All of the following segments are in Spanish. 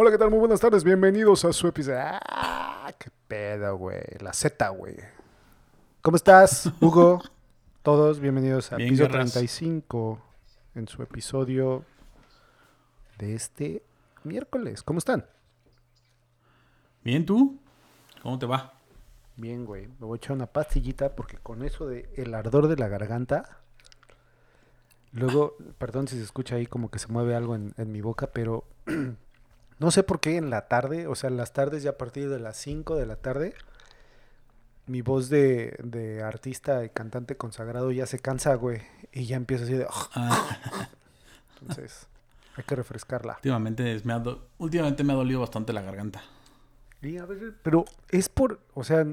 Hola, ¿qué tal? Muy buenas tardes. Bienvenidos a su episodio. ¡Ah! ¡Qué pedo, güey! La Z, güey. ¿Cómo estás, Hugo? Todos bienvenidos a Bien, episodio guerras. 35 en su episodio de este miércoles. ¿Cómo están? Bien, ¿tú? ¿Cómo te va? Bien, güey. Me voy a echar una pastillita porque con eso de el ardor de la garganta. Luego, perdón si se escucha ahí como que se mueve algo en, en mi boca, pero no sé por qué en la tarde, o sea, en las tardes ya a partir de las 5 de la tarde, mi voz de, de artista y cantante consagrado ya se cansa, güey. Y ya empieza así de... Ah, Entonces, hay que refrescarla. últimamente, me ha do- últimamente me ha dolido bastante la garganta. Y a veces- pero es por, o sea,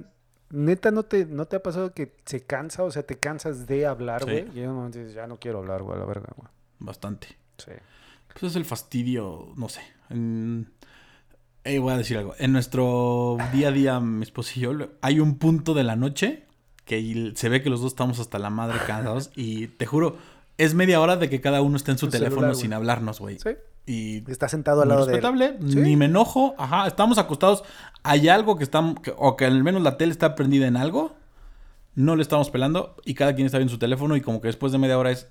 neta no te, no te ha pasado que se cansa, o sea, te cansas de hablar, Sí. güey. Y en un momento dices, ya no quiero hablar, güey, a la verga, güey. Bastante. Sí. Pues es el fastidio, no sé. En- Eh, voy a decir algo. En nuestro día a día, mi esposo y yo, hay un punto de la noche que se ve que los dos estamos hasta la madre cansados. y te juro, es media hora de que cada uno esté en su teléfono celular, sin hablarnos, güey. Sí. Y Está sentado al lado de él. respetable, Sí. ni me enojo, ajá, estamos acostados, hay algo que estamos, o que al menos la tele está prendida en algo, no le estamos pelando y cada quien está viendo su teléfono y como que después de media hora es,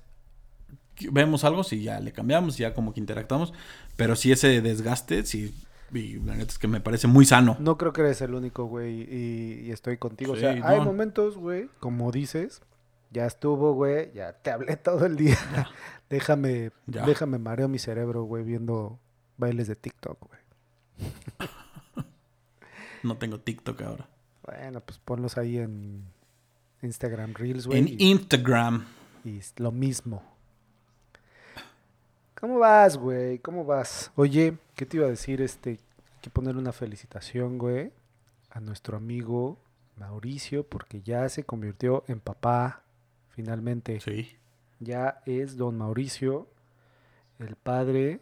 vemos algo, si ya le cambiamos, ya como que interactuamos, pero sí ese desgaste, sí, y la neta es que me parece muy sano. No creo que eres el único, güey, y, y estoy contigo. o sea, hay momentos, güey, como dices, ya estuvo, güey, ya te hablé todo el día. Ya. déjame, Ya. déjame mareo mi cerebro, güey, viendo bailes de TikTok, güey. No tengo TikTok ahora. Bueno, pues ponlos ahí en Instagram Reels, güey. En y- Instagram, Y es lo mismo. ¿Cómo vas, güey? ¿Cómo vas? Oye, ¿qué te iba a decir? Este, hay que poner una felicitación, güey, a nuestro amigo Mauricio, porque ya se convirtió en papá, finalmente. sí. Ya es don Mauricio, el padre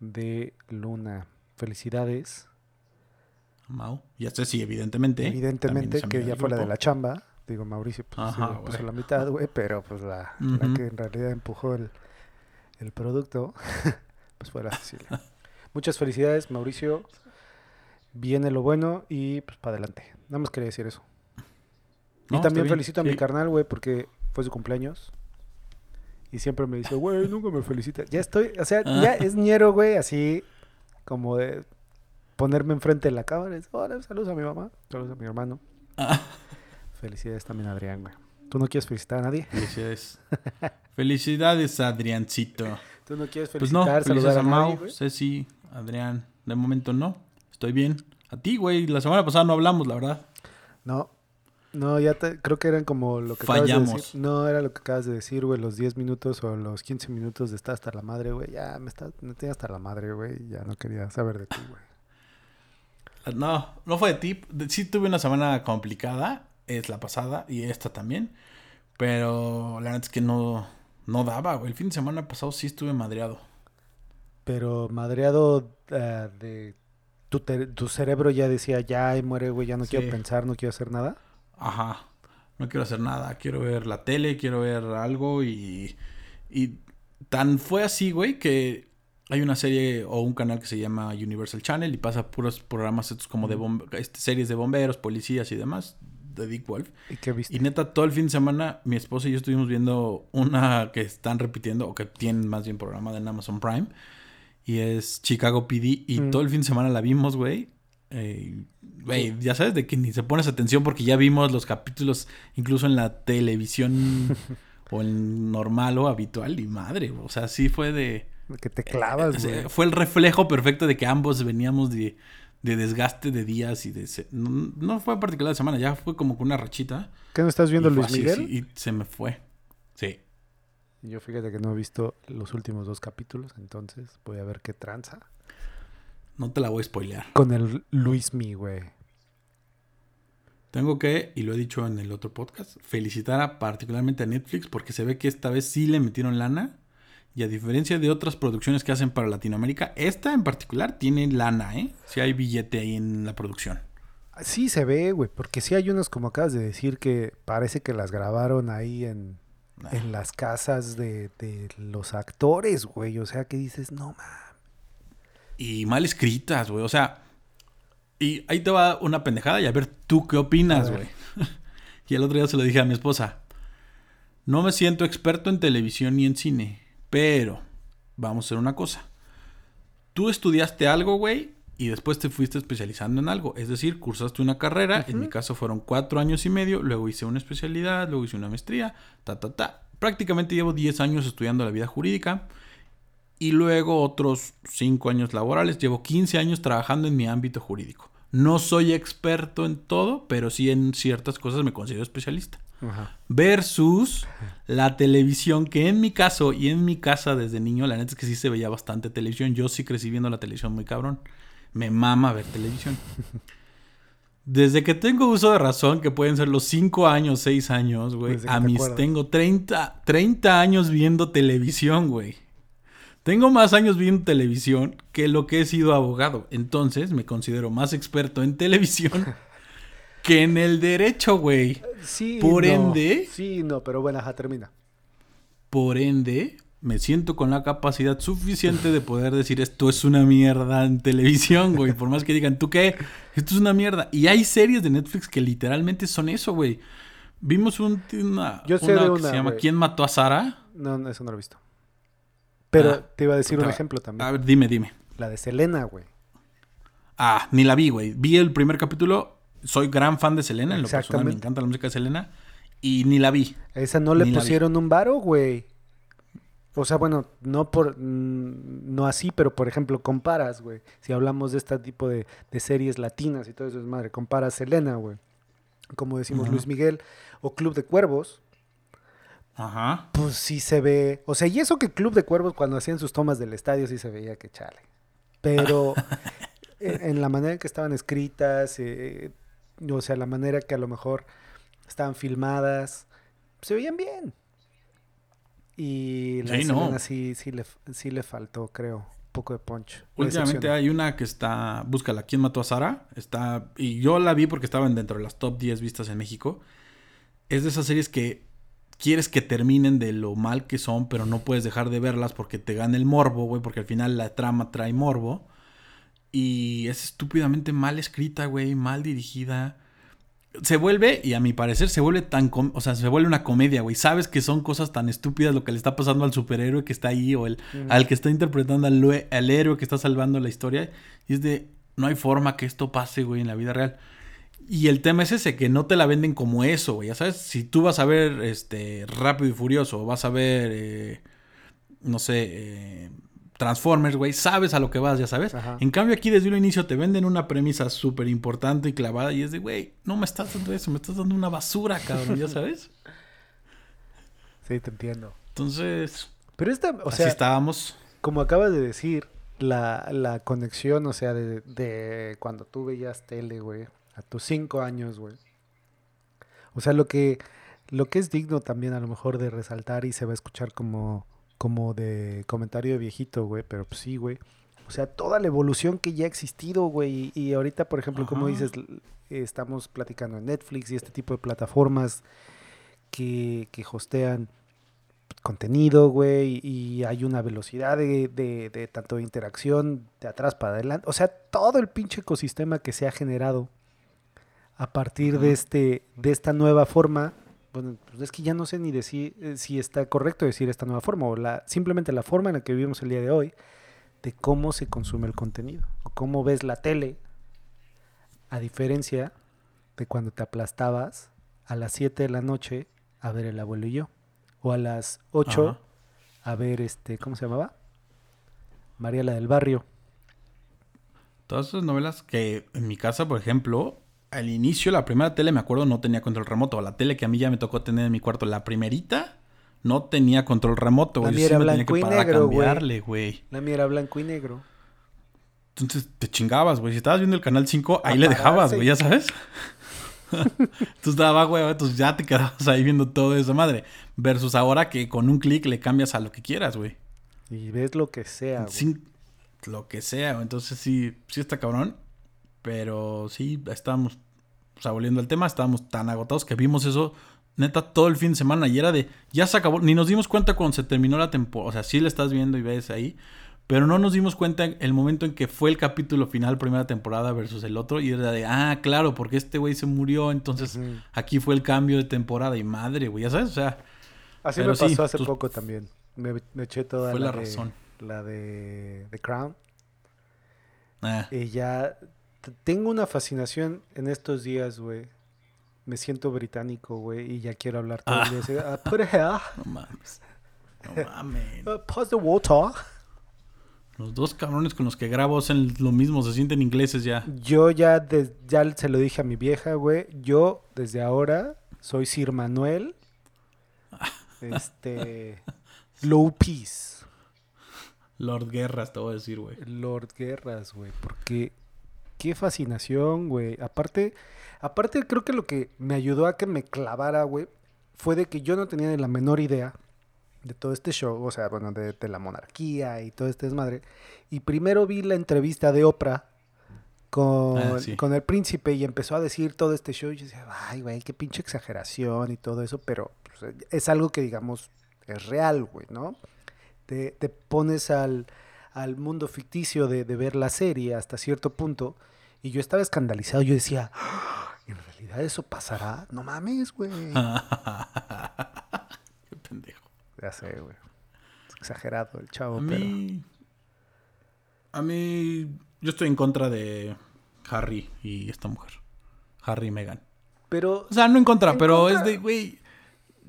de Luna. Felicidades. Mau, ya sé, sí, evidentemente. Evidentemente que ya fue la de la chamba. Digo, Mauricio pues, Ajá, sí, puso la mitad, güey, pero pues la, que en realidad empujó el, el producto, pues fue la Cecilia. Muchas felicidades, Mauricio. Viene lo bueno y pues para adelante. Nada más quería decir eso. No, y también felicito a mi sí. carnal, güey, porque fue su cumpleaños. Y siempre me dice, güey, nunca me felicita. Ya estoy, o sea, Ah. ya es ñero, güey, así como de ponerme enfrente de la cámara. y decir, Hola, saludos a mi mamá, saludos a mi hermano. Ah. Felicidades también a Adrián, güey. ¿Tú no quieres felicitar a nadie? Felicidades. Felicidades, Adriancito. ¿Tú no quieres Pues no, felicitar, saludar a a nadie, Mau, güey? Ceci, Adrián. De momento no. Estoy bien. A ti, güey. La semana pasada no hablamos, la verdad. No. No, ya te- creo que eran como lo que acabas de Fallamos. decir. No, era lo que acabas de decir, güey, los 10 minutos o los 15 minutos de estar hasta la madre, güey. Ya me, está, me tenía hasta la madre, güey. Ya no quería saber de ti, güey. No, no fue de ti. Sí tuve una semana complicada. Es la pasada y esta también. Pero la neta es que no, no daba, güey. El fin de semana pasado sí estuve madreado. Pero madreado eh, de... Tu, te- tu cerebro ya decía, ya muere, güey, ya no Sí. quiero pensar, no quiero hacer nada. Ajá. No quiero hacer nada. Quiero ver la tele, quiero ver algo y. Y tan fue así, güey, que hay una serie o un canal que se llama Universal Channel y pasa puros programas estos como de bombe- este, series de bomberos, policías y demás, de Dick Wolf. ¿Y qué viste? Y neta, todo el fin de semana, mi esposa y yo estuvimos viendo una que están repitiendo, o que tienen más bien programada en Amazon Prime. Y es Chicago PD. Y Mm. todo el fin de semana la vimos, güey. Eh, Güey, ya sabes de que ni se pones atención porque ya vimos los capítulos incluso en la televisión o en normal o habitual. Y madre, o sea, sí fue de... Que te clavas, sea, güey. fue el reflejo perfecto de que ambos veníamos de, de desgaste de días y de... se- No, no fue particular de semana, ya fue como con una rachita. ¿Qué no estás viendo, Luis Miguel? y se me fue. Sí. Yo fíjate que no he visto los últimos dos capítulos, entonces voy a ver qué tranza. No te la voy a spoilear. Con el Luis Mi, güey. Tengo que, y lo he dicho en el otro podcast, felicitar a, particularmente a Netflix porque se ve que esta vez sí le metieron lana. Y a diferencia de otras producciones que hacen para Latinoamérica, esta en particular tiene lana, ¿eh? Sí hay billete ahí en la producción. Sí se ve, güey, porque sí hay unos, como acabas de decir, que parece que las grabaron ahí en, Nah. en las casas de, de los actores, güey. O sea, que dices, no, mames. y mal escritas, güey. O sea, y ahí te va una pendejada y a ver tú qué opinas, güey. y el otro día se lo dije a mi esposa. No me siento experto en televisión ni en cine, pero vamos a hacer una cosa. Tú estudiaste algo, güey, y después te fuiste especializando en algo. Es decir, cursaste una carrera, en mi caso fueron cuatro años y medio, luego hice una especialidad, luego hice una maestría, ta, ta, ta. Prácticamente llevo 10 años estudiando la vida jurídica y luego otros 5 años laborales. Llevo 15 años trabajando en mi ámbito jurídico. No soy experto en todo, pero sí en ciertas cosas me considero especialista. Versus la televisión, que en mi caso y en mi casa desde niño, la neta es que sí se veía bastante televisión. Yo sí crecí viendo la televisión muy cabrón me mama ver televisión. Desde que tengo uso de razón, que pueden ser los 5 años, 6 años, güey, a mis tengo 30, 30 años viendo televisión, güey. Tengo más años viendo televisión que lo que he sido abogado. Entonces me considero más experto en televisión que en el derecho, güey. Sí, Por ende. Sí, no, pero bueno, ajá, termina. Por ende, me siento con la capacidad suficiente de poder decir esto es una mierda en televisión, güey. Por más que digan, ¿tú qué? Esto es una mierda. Y hay series de Netflix que literalmente son eso, güey. Vimos un, una, Yo sé una que se llama ¿Quién mató a Sara? No, eso no lo he visto. Pero ah, te iba a decir un ejemplo también. A ver, dime, dime. La de Selena, güey. Ah, ni la vi, güey. Vi el primer capítulo. Soy gran fan de Selena. En lo personal me encanta la música de Selena. Y ni la vi. esa no le pusieron un varo, güey. O sea, bueno, no por mm, no así, pero por ejemplo, comparas, güey. Si hablamos de este tipo de, series latinas y todo eso es madre, comparas Selena, güey. Como decimos Luis Miguel o Club de Cuervos. Ajá. Pues sí se ve. O sea, y eso que Club de Cuervos cuando hacían sus tomas del estadio sí se veía que chale. Pero en, la manera en que estaban escritas, eh, o sea, la manera que a lo mejor estaban filmadas, se veían bien. Y la sí, sí, le, sí le faltó, creo, un poco de punch. Últimamente hay una que está, búscala, ¿quién mató a Sara? Está, y yo la vi porque estaban dentro de las top 10 vistas en México. Es de esas series que quieres que terminen de lo mal que son, pero no puedes dejar de verlas porque te gana el morbo, güey, porque al final la trama trae morbo. Y es estúpidamente mal escrita, güey, mal dirigida se vuelve, y a mi parecer, se vuelve tan. O sea, se vuelve una comedia, güey. Sabes que son cosas tan estúpidas lo que le está pasando al superhéroe que está ahí o el, al que está interpretando al, al, héroe que está salvando la historia. Y es de. No hay forma que esto pase, güey, en la vida real. Y el tema es ese, que no te la venden como eso, güey. Ya sabes, si tú vas a ver este Rápido y Furioso, o vas a ver. Eh, no sé. Eh, Transformers, güey, sabes a lo que vas, ya sabes. En cambio, aquí desde un inicio te venden una premisa súper importante y clavada y es de, güey, no me estás dando eso, me estás dando una basura, cabrón, ya sabes. Sí, te entiendo. Entonces. Pero esta, o sea. estábamos. Como acabas de decir, la, la conexión, o sea, de, de cuando tú veías tele, güey, a tus cinco años, güey. O sea, lo que, lo que es digno también a lo mejor de resaltar y se va a escuchar como como de comentario de viejito, güey, pero pues sí, güey. O sea, toda la evolución que ya ha existido, güey. Y, ahorita, por ejemplo, como dices, estamos platicando en Netflix y este tipo de plataformas que, que hostean contenido, güey, y hay una velocidad de, de, tanto de interacción de atrás para adelante. O sea, todo el pinche ecosistema que se ha generado a partir de, este, de esta nueva forma bueno, pues es que ya no sé ni decir eh, si está correcto decir esta nueva forma o la, simplemente la forma en la que vivimos el día de hoy de cómo se consume el contenido o cómo ves la tele a diferencia de cuando te aplastabas a las 7 de la noche a ver El abuelo y yo o a las 8 a ver este, ¿cómo se llamaba? María la del barrio. Todas esas novelas que en mi casa, por ejemplo, al inicio, la primera tele, me acuerdo, no tenía control remoto. La tele que a mí ya me tocó tener en mi cuarto, la primerita, no tenía control remoto, güey. La mía era blanco y negro, güey. La mía era blanco y negro. Entonces te chingabas, güey. Si estabas viendo el canal 5, ahí le dejabas, güey, ya sabes. entonces daba, güey, entonces ya te quedabas ahí viendo todo eso, madre. Versus ahora que con un clic le cambias a lo que quieras, güey. Y ves lo que sea, güey. Lo que sea, güey. Entonces sí, sí está cabrón. Pero sí, estábamos, o sea, volviendo al tema, estábamos tan agotados que vimos eso neta todo el fin de semana y era de, ya se acabó, ni nos dimos cuenta cuando se terminó la temporada, o sea, sí le estás viendo y ves ahí, Pero no nos dimos cuenta en el momento en que fue el capítulo final, primera temporada versus el otro. Y era de, ah, claro, porque este güey se murió. Entonces aquí fue el cambio de temporada. Y madre, güey, ya sabes, o sea, Así me pasó sí, hace poco también. Me, me eché toda Fue la, la de, razón. la de The Crown. ah, Y ya tengo una fascinación en estos días, güey. Me siento británico, güey, y ya quiero hablar todo el día. "Ah, put it here. no mames. No mames. Uh, pause the water. Los dos cabrones con los que grabo hacen lo mismo, se sienten ingleses ya. Yo ya, ya se lo dije a mi vieja, güey. Yo, desde ahora, soy Sir Manuel. Este. Low Peace. Lord Guerras, te voy a decir, güey. Lord Guerras, güey. Porque. Qué fascinación, güey. Aparte, aparte, creo que lo que me ayudó a que me clavara, güey, fue de que yo no tenía ni la menor idea de todo este show, o sea, bueno, de, de la monarquía y todo este desmadre. Y primero vi la entrevista de Oprah con, Ah, sí. con el príncipe y empezó a decir todo este show. Y yo decía, ay, güey, qué pinche exageración y todo eso, pero pues, es algo que, digamos, es real, güey, ¿no? Te, te pones al, al mundo ficticio de, de ver la serie hasta cierto punto y yo estaba escandalizado. Yo decía, "Ah, ¿en realidad eso pasará? No mames, güey. Qué pendejo. Ya sé, güey. Es exagerado el chavo, A pero... mí. A mí. Yo estoy en contra de Harry y esta mujer. Harry y Meghan. Pero O sea, no en contra, En pero contra. es de, güey.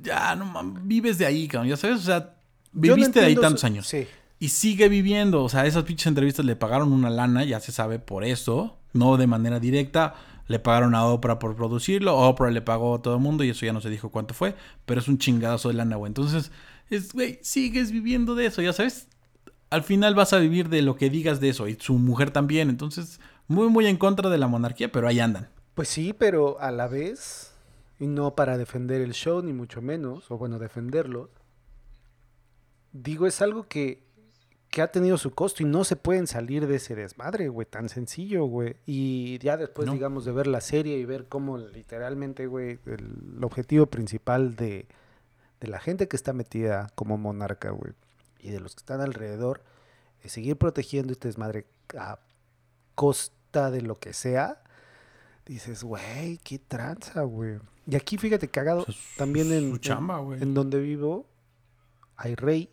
Ya, no mames. Vives de ahí, cabrón. Ya sabes, o sea, no viviste de ahí tantos su- años. Sí. Y sigue viviendo. O sea, esas pinches entrevistas le pagaron una lana, ya se sabe por eso. No de manera directa. Le pagaron a Oprah por producirlo. Oprah le pagó a todo el mundo y eso ya no se dijo cuánto fue. Pero es un chingadazo de lana, güey. Entonces, es, güey, sigues viviendo de eso, ya sabes. Al final vas a vivir de lo que digas de eso. Y su mujer también. Entonces, muy, muy en contra de la monarquía, pero ahí andan. Pues sí, pero a la vez, y no para defender el show, ni mucho menos, o bueno, defenderlo, digo, es algo que, que ha tenido su costo y no se pueden salir de ese desmadre, güey, tan sencillo, güey. Y ya después, No. digamos, de ver la serie y ver cómo literalmente, güey, el, el objetivo principal de, de la gente que está metida como monarca, güey, y de los que están alrededor, es seguir protegiendo este desmadre a costa de lo que sea, dices, güey, qué tranza, güey. Y aquí, fíjate, cagado, su- también en, en donde vivo hay rey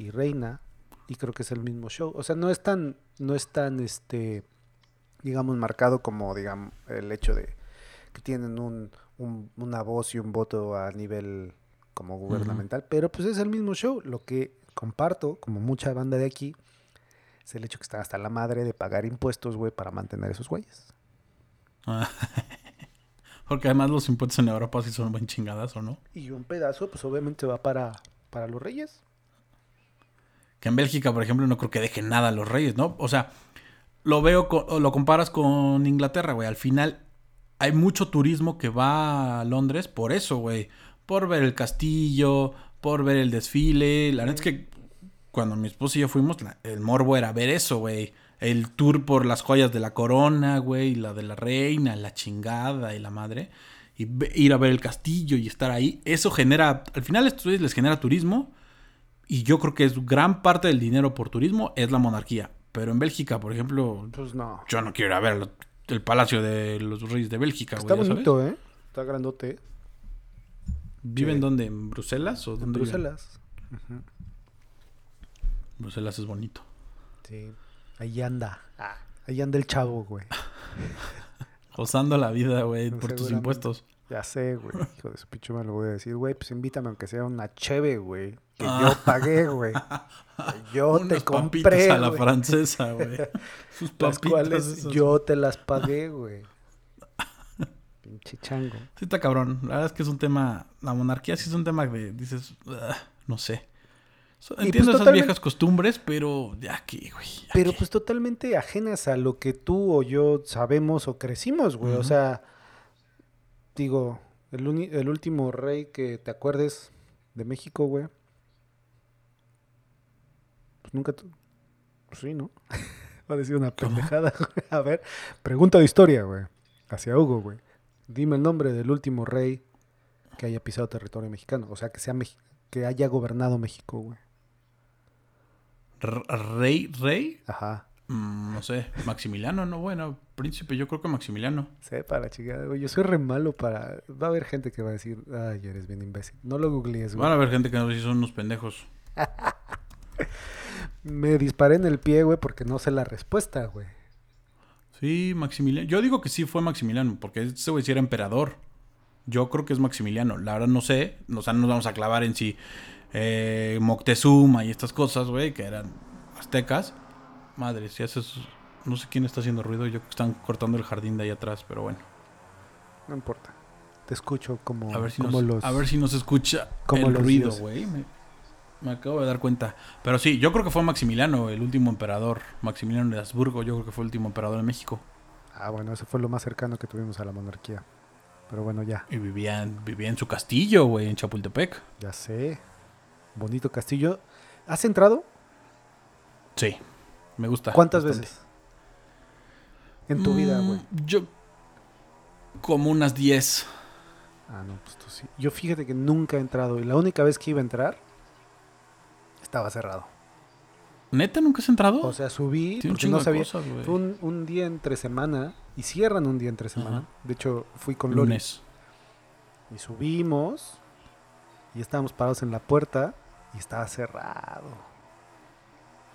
y reina y creo que es el mismo show. O sea, no es tan, no es tan, este, digamos, marcado como, digamos, el hecho de que tienen un, un- una voz y un voto a nivel como gubernamental, pero pues es el mismo show. Lo que comparto, como mucha banda de aquí, es el hecho que están hasta la madre de pagar impuestos, güey, para mantener esos güeyes. Porque además los impuestos en Europa sí son buen chingadas, ¿o no? Y un pedazo, pues obviamente va para, para los reyes. Que en Bélgica, por ejemplo, no creo que dejen nada a los reyes, ¿no? O sea, lo veo, co- o lo comparas con Inglaterra, güey. Al final hay mucho turismo que va a Londres por eso, güey. Por ver el castillo, por ver el desfile. La neta es que cuando mi esposo y yo fuimos, la- el morbo era ver eso, güey. El tour por las joyas de la corona, güey, la de la reina, la chingada y la madre. Y ir a ver el castillo y estar ahí. Eso genera, al final esto les genera turismo. Y yo creo que es gran parte del dinero por turismo es la monarquía. Pero en Bélgica, por ejemplo, Pues no. yo no quiero ir a ver el, palacio de los reyes de Bélgica, güey. Está sabes. bonito, ¿eh? Está grandote. ¿Viven Sí. dónde? ¿En Bruselas o En dónde? Bruselas. Ujú. Bruselas es bonito. Sí. Ahí anda. Ahí anda el chavo, güey. Gozando la vida, güey, por tus impuestos. Ya sé, güey. Hijo de su picho me lo voy a decir, güey. Pues invítame aunque sea una cheve, güey. Que Ah. yo pagué, güey. Que yo te compré, a la güey. francesa, güey. Sus Las cuales yo te las pagué, güey. Pinche chango. Sí está cabrón. La verdad es que es un tema... La monarquía sí es un tema que dices... "Ah, no sé. So- pues, Entiendo esas viejas costumbres, pero ya aquí, güey. ya Pero pues totalmente ajenas a lo que tú o yo sabemos o crecimos, güey. O sea, digo, el, uni- el último rey que te acuerdes de México, güey. Pues nunca... pues sí, ¿no? Va a decir una pendejada. güey. A ver, pregunta de historia, güey. Hacia Hugo, güey. Dime el nombre del último rey que haya pisado territorio mexicano. O sea, que sea Mex- que haya gobernado México, güey. Rey, Rey, Ajá. Mm, no sé, Maximiliano, no, bueno, príncipe, yo creo que Maximiliano. Sepa la chingada, güey. Yo soy re malo para. Va a haber gente que va a decir, ay, eres bien imbécil. No lo googlees, güey. Van a haber gente que nos dice son unos pendejos. Me disparé en el pie, güey, porque no sé la respuesta, güey. Sí, Maximiliano. Yo digo que sí fue Maximiliano, porque ese güey sí era emperador. Yo creo que es Maximiliano. La verdad no sé. O sea, no nos vamos a clavar en si eh, Moctezuma y estas cosas, güey, que eran aztecas. Madre, si haces... No sé quién está haciendo ruido. Yo creo que están cortando el jardín de ahí atrás, pero bueno. No importa. Te escucho como, A ver si, como nos, los. a ver si nos escucha como el ruido, güey. Me, me acabo de dar cuenta. Pero sí, yo creo que fue Maximiliano, el último emperador. Maximiliano de Habsburgo, yo creo que fue el último emperador de México. Ah, bueno, eso fue lo más cercano que tuvimos a la monarquía. Pero bueno, ya. Y vivía en, vivía en su castillo, güey, en Chapultepec. Ya sé. Bonito castillo. ¿Has entrado? Sí, me gusta. ¿Cuántas bastante. veces? En tu vida, Mm, güey. Yo. Como unas 10. Ah, no, pues tú sí. Yo fíjate que nunca he entrado. Y la única vez que iba a entrar, estaba cerrado. ¿Neta nunca has entrado? O sea, subí Tiene porque no sabía. cosas. Fue un, un día entre semana. Y cierran un día entre semana. Ajá. De hecho, fui con. Lunes. Y subimos. Y estábamos parados en la puerta. Y estaba cerrado.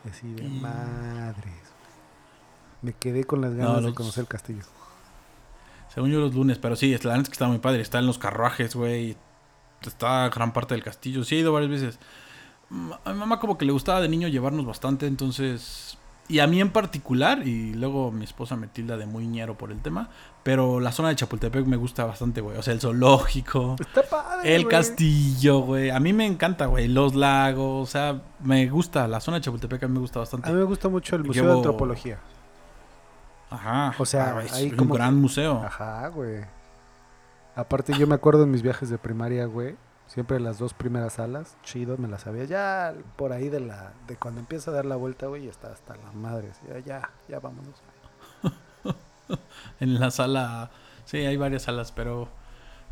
Y así de madres. Me quedé con las ganas de los- conocer el castillo. Según yo, los lunes. Pero sí, la neta es que está muy padre. Está en los carruajes, güey. Está gran parte del castillo. Sí, he ido varias veces. A mi mamá, como que le gustaba de niño llevarnos bastante. Entonces. Y a mí en particular. Y luego mi esposa me tilda de muy ñero por el tema. Pero la zona de Chapultepec me gusta bastante, güey. O sea, el zoológico. Está padre. El güey. castillo, güey. A mí me encanta, güey. Los lagos. O sea, me gusta. La zona de Chapultepec a mí me gusta A bastante. mí me gusta mucho el Museo de Antropología. Ajá. O sea, Ah, es ahí un como gran que- museo. Ajá, güey. Aparte, yo me acuerdo en mis viajes de primaria, güey. Siempre las dos primeras salas, chido, me las sabía. Ya por ahí de la de cuando empieza a dar la vuelta, güey, está hasta la madre. Ya, ya, ya vámonos. En la sala. Sí, hay varias salas, pero.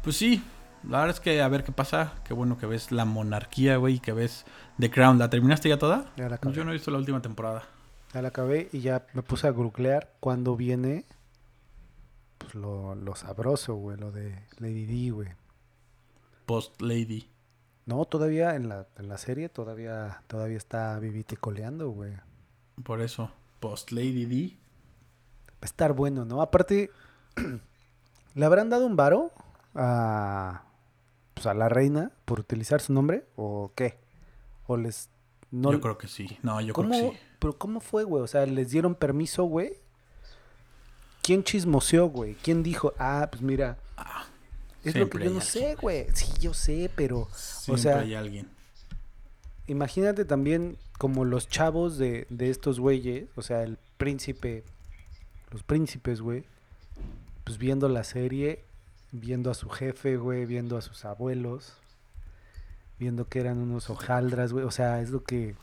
Pues sí. La verdad es que a ver qué pasa. Qué bueno que ves la monarquía, güey. y Que ves The Crown. ¿La terminaste ya toda? Ya la acabé. Yo no he visto la última temporada. Ya la acabé y ya me puse a googlear cuando viene pues, lo, lo sabroso, güey, lo de Lady D, güey. Post Lady. No, todavía en la, en la serie todavía todavía está vivite coleando, güey. Por eso. Post Lady D. Va a estar bueno, ¿no? Aparte, ¿le habrán dado un varo a, pues, a la reina por utilizar su nombre o qué? ¿O les... No, yo creo que sí. No, yo ¿cómo, creo que sí. ¿Pero cómo fue, güey? O sea, ¿les dieron permiso, güey? ¿Quién chismoseó, güey? ¿Quién dijo, ah, pues mira, es lo que yo no alguien. sé, güey? Sí, yo sé, pero Siempre sea, hay alguien. imagínate también como los chavos de, de estos güeyes, o sea, el príncipe, los príncipes, güey, pues viendo la serie, viendo a su jefe, güey, viendo a sus abuelos, viendo que eran unos hojaldras, güey, o sea, es lo que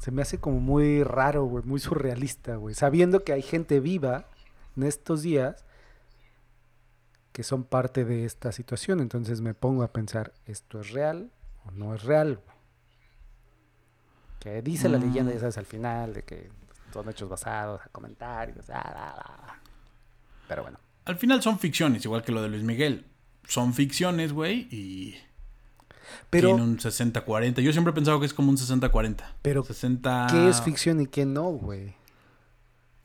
se me hace como muy raro, güey, muy surrealista, güey, sabiendo que hay gente viva en estos días que son parte de esta situación, entonces me pongo a pensar, ¿esto es real o no es real? Que dice la leyenda, Mm. ya sabes, al final, de que son hechos basados a comentarios, ah, ah, ah. pero bueno. Al final son ficciones, igual que lo de Luis Miguel. Son ficciones, güey, y Pero, tiene un 60-40. Yo siempre he pensado que es como un 60-40. pero 60... ¿qué es ficción y qué no, güey?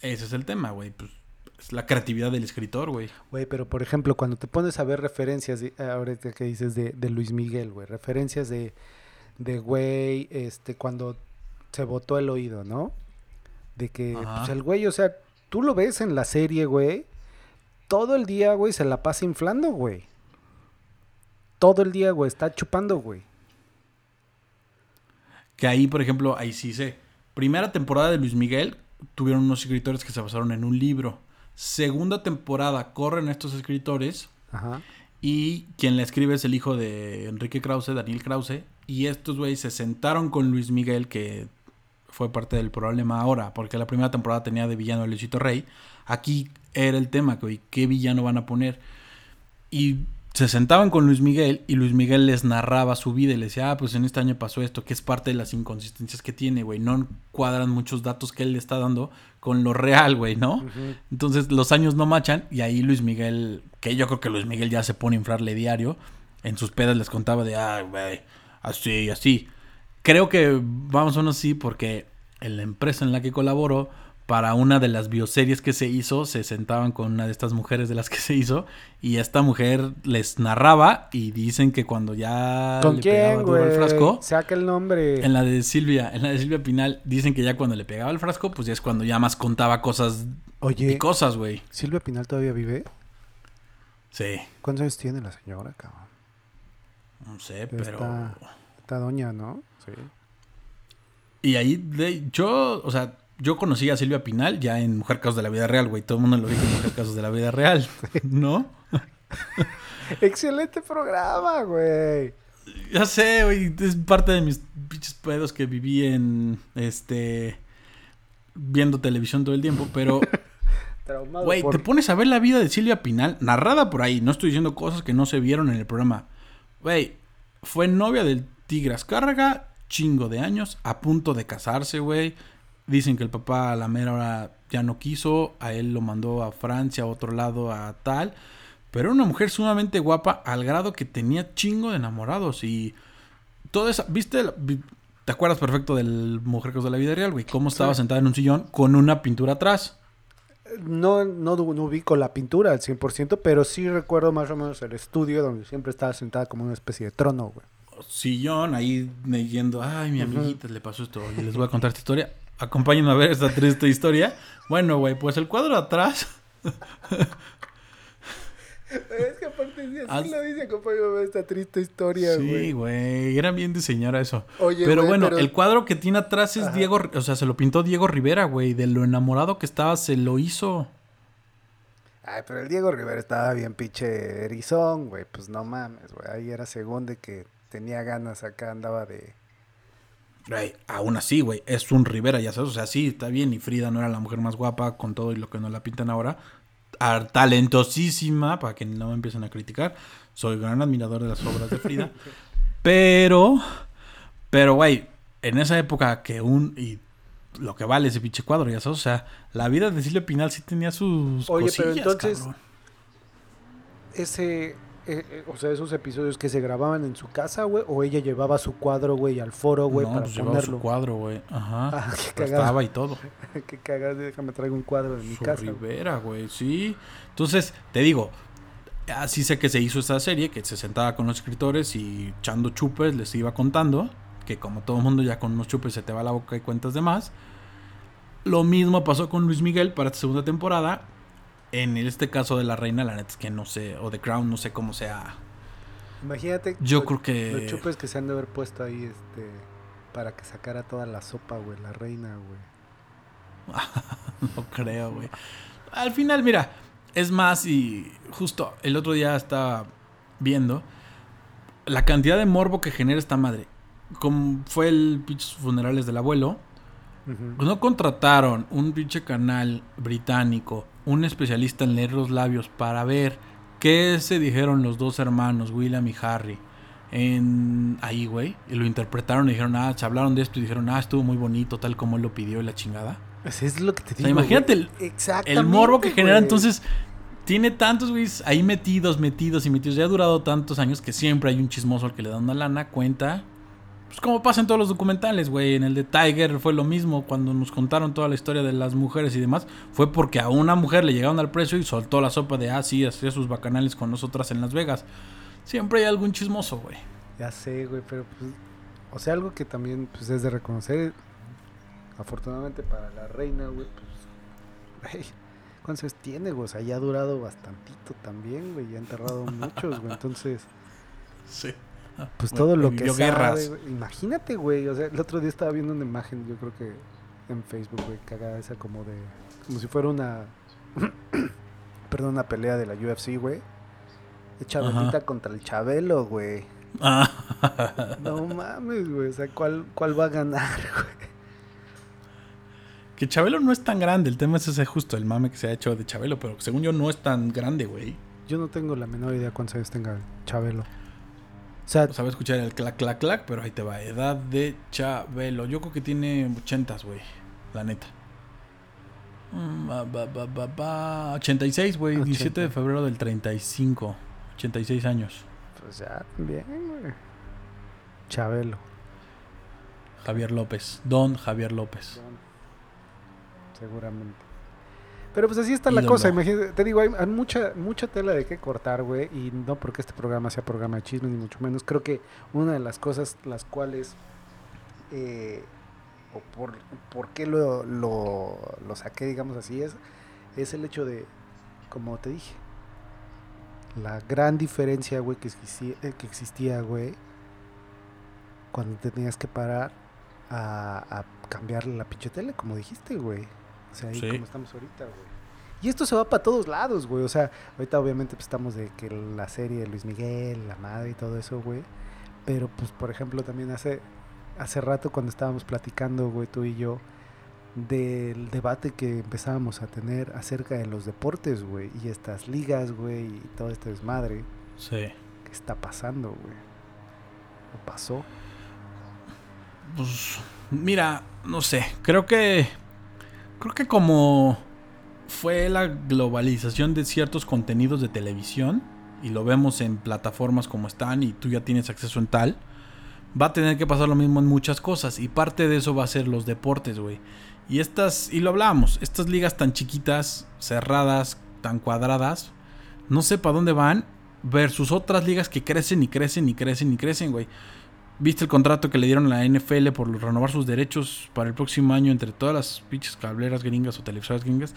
Ese es el tema, güey. Pues, es la creatividad del escritor, güey. Güey, pero por ejemplo, cuando te pones a ver referencias, de, ahorita que dices de, de Luis Miguel, güey, referencias de, de, güey, este, cuando se botó el oído, ¿no? De que, pues el güey, o sea, tú lo ves en la serie, güey, todo el día, güey, se la pasa inflando, güey. Todo el día, güey, está chupando, güey. Que ahí, por ejemplo, ahí sí sé. Primera temporada de Luis Miguel, tuvieron unos escritores que se basaron en un libro. Segunda temporada, corren estos escritores Ajá. y quien la escribe es el hijo de Enrique Krause, Daniel Krause. Y estos güeyes se sentaron con Luis Miguel, que fue parte del problema ahora, porque la primera temporada tenía de villano a Luisito Rey. Aquí era el tema, güey, ¿qué villano van a poner? Y se sentaban con Luis Miguel y Luis Miguel les narraba su vida y les decía, ah, pues en este año pasó esto, que es parte de las inconsistencias que tiene, güey. No cuadran muchos datos que él le está dando con lo real, güey, ¿no? Entonces los años no machan y ahí Luis Miguel, que yo creo que Luis Miguel ya se pone a inflarle diario, en sus pedas les contaba de, ah, güey, así, así. Creo que vamos a uno así porque en la empresa en la que colaboro para una de las bioseries que se hizo, se sentaban con una de estas mujeres de las que se hizo y esta mujer les narraba y dicen que cuando ya ¿Con le quién, pegaba duro el frasco, Saca el nombre. en la de Silvia, en la de Silvia Pinal, dicen que ya cuando le pegaba el frasco, pues ya es cuando ya más contaba cosas Oye, y cosas, güey. ¿Silvia Pinal todavía vive? Sí, ¿Cuántos años tiene la señora, cabrón? no sé, Pero está doña, ¿no? Sí. Y ahí, de, yo, o sea, yo conocí a Silvia Pinal ya en Mujer Casos de la Vida Real, güey. Todo el mundo lo dijo en Mujer Casos de la Vida Real, ¿no? Excelente programa, güey. Ya sé, güey, es parte de mis pinches pedos que viví en, este, viendo televisión todo el tiempo, pero, Traumado güey, por- te pones a ver la vida de Silvia Pinal, narrada por ahí, no estoy diciendo cosas que no se vieron en el programa. Güey, fue novia del Tigre Azcárraga, chingo de años, a punto de casarse, güey. Dicen que el papá a la mera hora ya no quiso, a él lo mandó a Francia, a otro lado, a tal. Pero era una mujer sumamente guapa al grado que tenía chingo de enamorados y toda esa, ¿viste? la- ¿Te acuerdas perfecto del Mujer Casos de la Vida Real, güey? Cómo estaba Sí. sentada en un sillón con una pintura atrás. No, no, no ubico la pintura al 100%, pero sí recuerdo más o menos el estudio donde siempre estaba sentada como una especie de trono, güey. sillón ahí leyendo, ay, mi amiguita le pasó esto, y les voy a contar esta historia. Acompáñenme a ver esta triste historia. Bueno, güey, pues el cuadro atrás. Es que aparte sí, así lo dice, acompáñame esta triste historia, Sí, güey, era bien diseñada eso. Oye, pero güey, bueno, pero- el cuadro que tiene atrás es Ajá. Diego, o sea, se lo pintó Diego Rivera, güey, de lo enamorado que estaba, se lo hizo. Ay, pero el Diego Rivera estaba bien pinche erizón, güey. Pues no mames, güey. Ahí era según de que tenía ganas acá, andaba de... Güey, aún así, güey, es un Rivera, ya sabes, o sea, sí, está bien, y Frida no era la mujer más guapa con todo y lo que nos la pintan ahora. Ah, talentosísima, para que no me empiecen a criticar. Soy gran admirador de las obras de Frida. pero, pero, güey, en esa época que un... Y lo que vale ese pinche cuadro, ya sabes, o sea, la vida de Silvia Pinal sí tenía sus Oye, pero cosillas, entonces- cabrón. Ese... eh, eh, o sea, esos episodios que se grababan en su casa, güey. O ella llevaba su cuadro, güey, al foro, güey, no, para pues llevaba su ponerlo. cuadro, güey. Ajá. Ah, qué estaba y todo. Qué cagado, déjame traigo un cuadro de mi Su casa. Rivera, güey, sí. Entonces, te digo, así sé que se hizo esta serie, que se sentaba con los escritores y echando chupes les iba contando, que como todo mundo ya con unos chupes se te va la boca y cuentas de más. Lo mismo pasó con Luis Miguel para esta segunda temporada. En este caso de la reina, la neta es que no sé, o The Crown, no sé cómo sea. Imagínate Yo lo- creo que- los chupes que se han de haber puesto ahí, este, para que sacara toda la sopa, güey, la reina, güey. No creo, güey. Al final, mira, es más y justo el otro día estaba viendo la cantidad de morbo que genera esta madre. Como fue el pinches funerales del abuelo, Ujú. no contrataron un pinche canal británico, un especialista en leer los labios para ver qué se dijeron los dos hermanos, William y Harry, en ahí, güey, y lo interpretaron y dijeron, ah, se hablaron de esto y dijeron, ah, estuvo muy bonito, tal como él lo pidió y la chingada. Pues es lo que te sea, digo. imagínate el- El morbo que genera, güey. entonces, tiene tantos güeyes ahí metidos, metidos y metidos. Ya ha durado tantos años que siempre hay un chismoso al que le da una lana, cuenta. Pues como pasa en todos los documentales, güey. En el de Tiger fue lo mismo. Cuando nos contaron toda la historia de las mujeres y demás, fue porque a una mujer le llegaron al precio y soltó la sopa de, ah, sí, hacía sus bacanales con nosotras en Las Vegas. Siempre hay algún chismoso, güey. Ya sé, güey, pero pues. O sea, algo que también pues, es de reconocer. Afortunadamente para la reina, güey, pues. Güey, ¿cuántos años tiene, güey? O sea, ya ha durado bastantito también, güey. Ya ha enterrado muchos, güey. Entonces, Sí. Pues todo lo que sabe, guerras. Imagínate, güey. O sea, el otro día estaba viendo una imagen, yo creo que en Facebook, güey, cagada esa como de. Como si fuera una. perdón, una pelea de la UFC, güey. Chabelita contra el Chabelo, güey. Ah. No mames, güey. O sea, ¿cuál, cuál va a ganar, güey? Que Chabelo no es tan grande. El tema es ese justo, el mame que se ha hecho de Chabelo. Pero según yo no es tan grande, güey. yo no tengo la menor idea cuántos años tenga Chabelo. O sea, Sabe escuchar el clac, clac, clac, pero ahí te va. Edad de Chabelo. Yo creo que tiene 80, güey. La neta. Mm, ba, ba, ba, ba, ba. 86, güey. 17 de 80. febrero del 35. 86 años. pues ya, bien, güey. Chabelo. Javier López. Don Javier López. Seguramente. Pero pues así está la cosa, imagínate, te digo, hay, hay mucha, mucha tela de qué cortar, güey, y no porque este programa sea programa de chisme, ni mucho menos. Creo que una de las cosas las cuales, eh, o por, por qué lo, lo, lo saqué, digamos así, es, es el hecho de, como te dije, la gran diferencia, güey, que existía, eh, que existía, güey, cuando tenías que parar a, a cambiarle la pinche tele, como dijiste, güey. O sea, ahí Sí. como estamos ahorita, güey. Y esto se va para todos lados, güey. O sea, ahorita obviamente pues, estamos de que la serie de Luis Miguel, la madre y todo eso, güey. Pero pues, por ejemplo, también hace, hace rato cuando estábamos platicando, güey, tú y yo, del debate que empezábamos a tener acerca de los deportes, güey. Y estas ligas, güey, y todo este desmadre. Sí. ¿Qué está pasando, güey? ¿O pasó? Pues, mira, no sé. Creo que. Creo que como fue la globalización de ciertos contenidos de televisión, y lo vemos en plataformas como están, y tú ya tienes acceso en tal, va a tener que pasar lo mismo en muchas cosas. Y parte de eso va a ser los deportes, güey. Y estas, y lo hablábamos, estas ligas tan chiquitas, cerradas, tan cuadradas, no sé para dónde van, versus otras ligas que crecen y crecen y crecen y crecen, güey. ¿Viste el contrato que le dieron a la NFL por renovar sus derechos para el próximo año entre todas las pinches cableras gringas o televisoras gringas?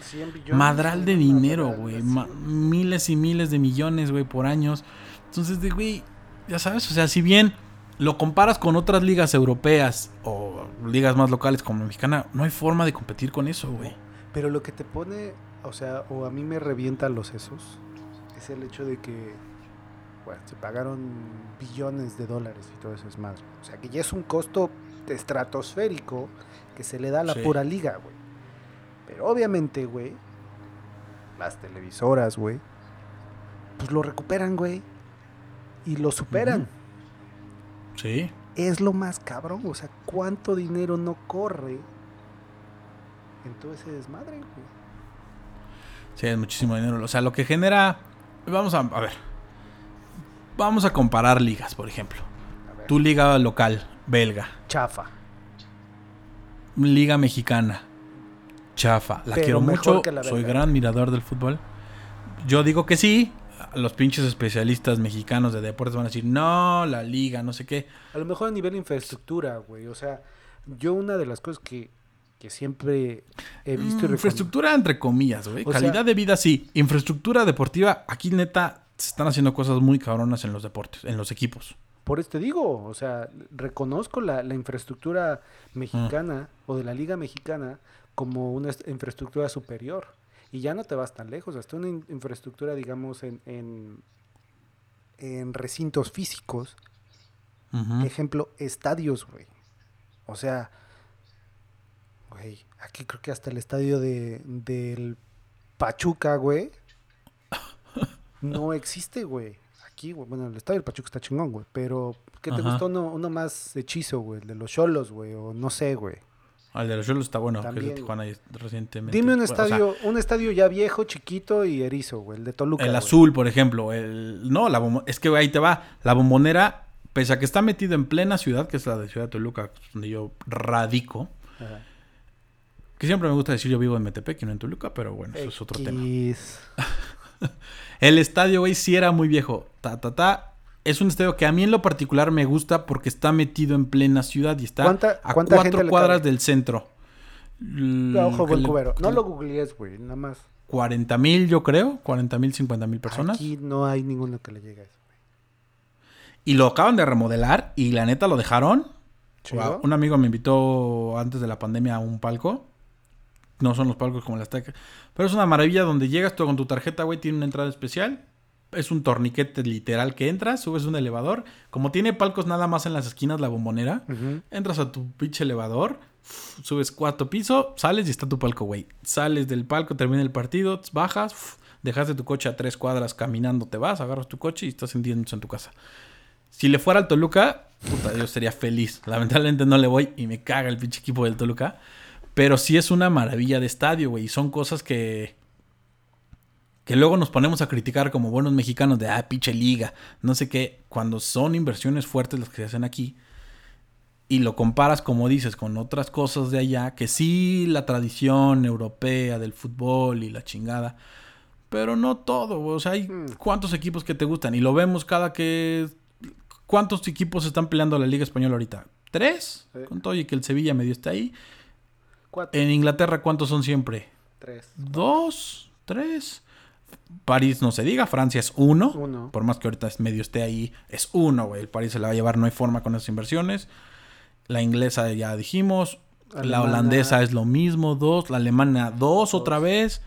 Madral de dinero, güey. Miles y miles de millones, güey, por años. Entonces, de, güey, ya sabes, o sea, si bien lo comparas con otras ligas europeas o ligas más locales como la mexicana, no hay forma de competir con eso, güey. Pero lo que te pone, o sea, o a mí me revienta los sesos, es el hecho de que, bueno, se pagaron billones de dólares y todo eso es madre. O sea, que ya es un costo estratosférico que se le da a la Sí. pura liga, güey. Pero obviamente, güey, las televisoras, güey, pues lo recuperan, güey. Y lo superan. Sí. Es lo más cabrón. O sea, ¿cuánto dinero no corre en todo ese desmadre, güey? Sí, es muchísimo dinero. O sea, lo que genera. Vamos a, a ver. Vamos a comparar ligas, por ejemplo. Tu liga local, belga. Chafa. Liga mexicana. Chafa. La Pero quiero mucho. la Soy gran mirador del fútbol. Yo digo que sí. Los pinches especialistas mexicanos de deportes van a decir, no, la liga, no sé qué. A lo mejor a nivel infraestructura, güey. O sea, yo una de las cosas que, que siempre he visto y Mm, recom- infraestructura entre comillas, güey. O Calidad sea- de vida sí. Infraestructura deportiva, aquí neta se están haciendo cosas muy cabronas en los deportes, en los equipos. Por eso te digo, o sea, reconozco la, la infraestructura mexicana o de la liga mexicana como una est- infraestructura superior. Y ya no te vas tan lejos, hasta una in- infraestructura, digamos, en, en, en recintos físicos. Ejemplo, estadios, güey. O sea, güey, aquí creo que hasta el estadio de, del Pachuca, güey, no existe, güey. Aquí, güey, bueno, el estadio del Pachuca está chingón, güey, pero ¿qué te Ajá. gustó uno, uno más hechizo, güey? El de los Cholos, güey, o no sé, güey. Al de los Cholos está bueno, que es de Tijuana recientemente. Dime un Bueno, o sea, estadio, un estadio ya viejo, chiquito y erizo, güey, el de Toluca. el güey. azul, por ejemplo. El, no, la bombo- es que güey, ahí te va. La bombonera, pese a que está metido en plena ciudad, que es la de Ciudad de Toluca, donde yo radico. Ajá. Que siempre me gusta decir yo vivo en Metepec y no en Toluca, pero bueno, eso es otro tema. El estadio, güey, sí era muy viejo. Ta, ta, ta. Es un estadio que a mí en lo particular me gusta porque está metido en plena ciudad y está ¿Cuánta- a cuánta cuatro cuadras del centro. L- Ah, Ojo, buen cubero. No lo googlees, güey, nada más. 40 mil, yo creo. 40 mil, 50 mil personas. Aquí no hay ninguno que le llegue a eso. güey. Y lo acaban de remodelar y la neta lo dejaron. Chido. Un amigo me invitó antes de la pandemia a un palco. No son los palcos como las Azteca. Pero es una maravilla donde llegas tú con tu tarjeta, güey. Tiene una entrada especial. Es un torniquete literal que entras, subes un elevador. Como tiene palcos nada más en las esquinas la bombonera, entras a tu pinche elevador, subes cuarto piso, sales y está tu palco, güey. Sales del palco, termina el partido, bajas, dejaste tu coche a tres cuadras caminando, te vas, agarras tu coche y estás en 10 minutos en tu casa. Si le fuera al Toluca, puta, yo sería feliz. Lamentablemente no le voy y me caga el pinche equipo del Toluca. Pero sí es una maravilla de estadio, güey. Y son cosas que. Que luego nos ponemos a criticar como buenos mexicanos de, ah, pinche liga, no sé qué. Cuando son inversiones fuertes las que se hacen aquí. Y lo comparas, como dices, con otras cosas de allá. Que sí, la tradición europea del fútbol y la chingada. Pero no todo, güey. O sea, hay cuántos equipos que te gustan. Y lo vemos cada que ¿Cuántos equipos están peleando la Liga Española ahorita? ¿Tres? Con todo y que el Sevilla medio está ahí. Cuatro. En Inglaterra, ¿cuántos son siempre? Tres. ¿Dos? ¿Tres? París no se diga, Francia es uno. Uno. Por más que ahorita es medio esté ahí, es uno, güey. El París se la va a llevar, no hay forma con esas inversiones. La inglesa ya dijimos. La holandesa es lo mismo, dos. La alemana, dos, otra vez.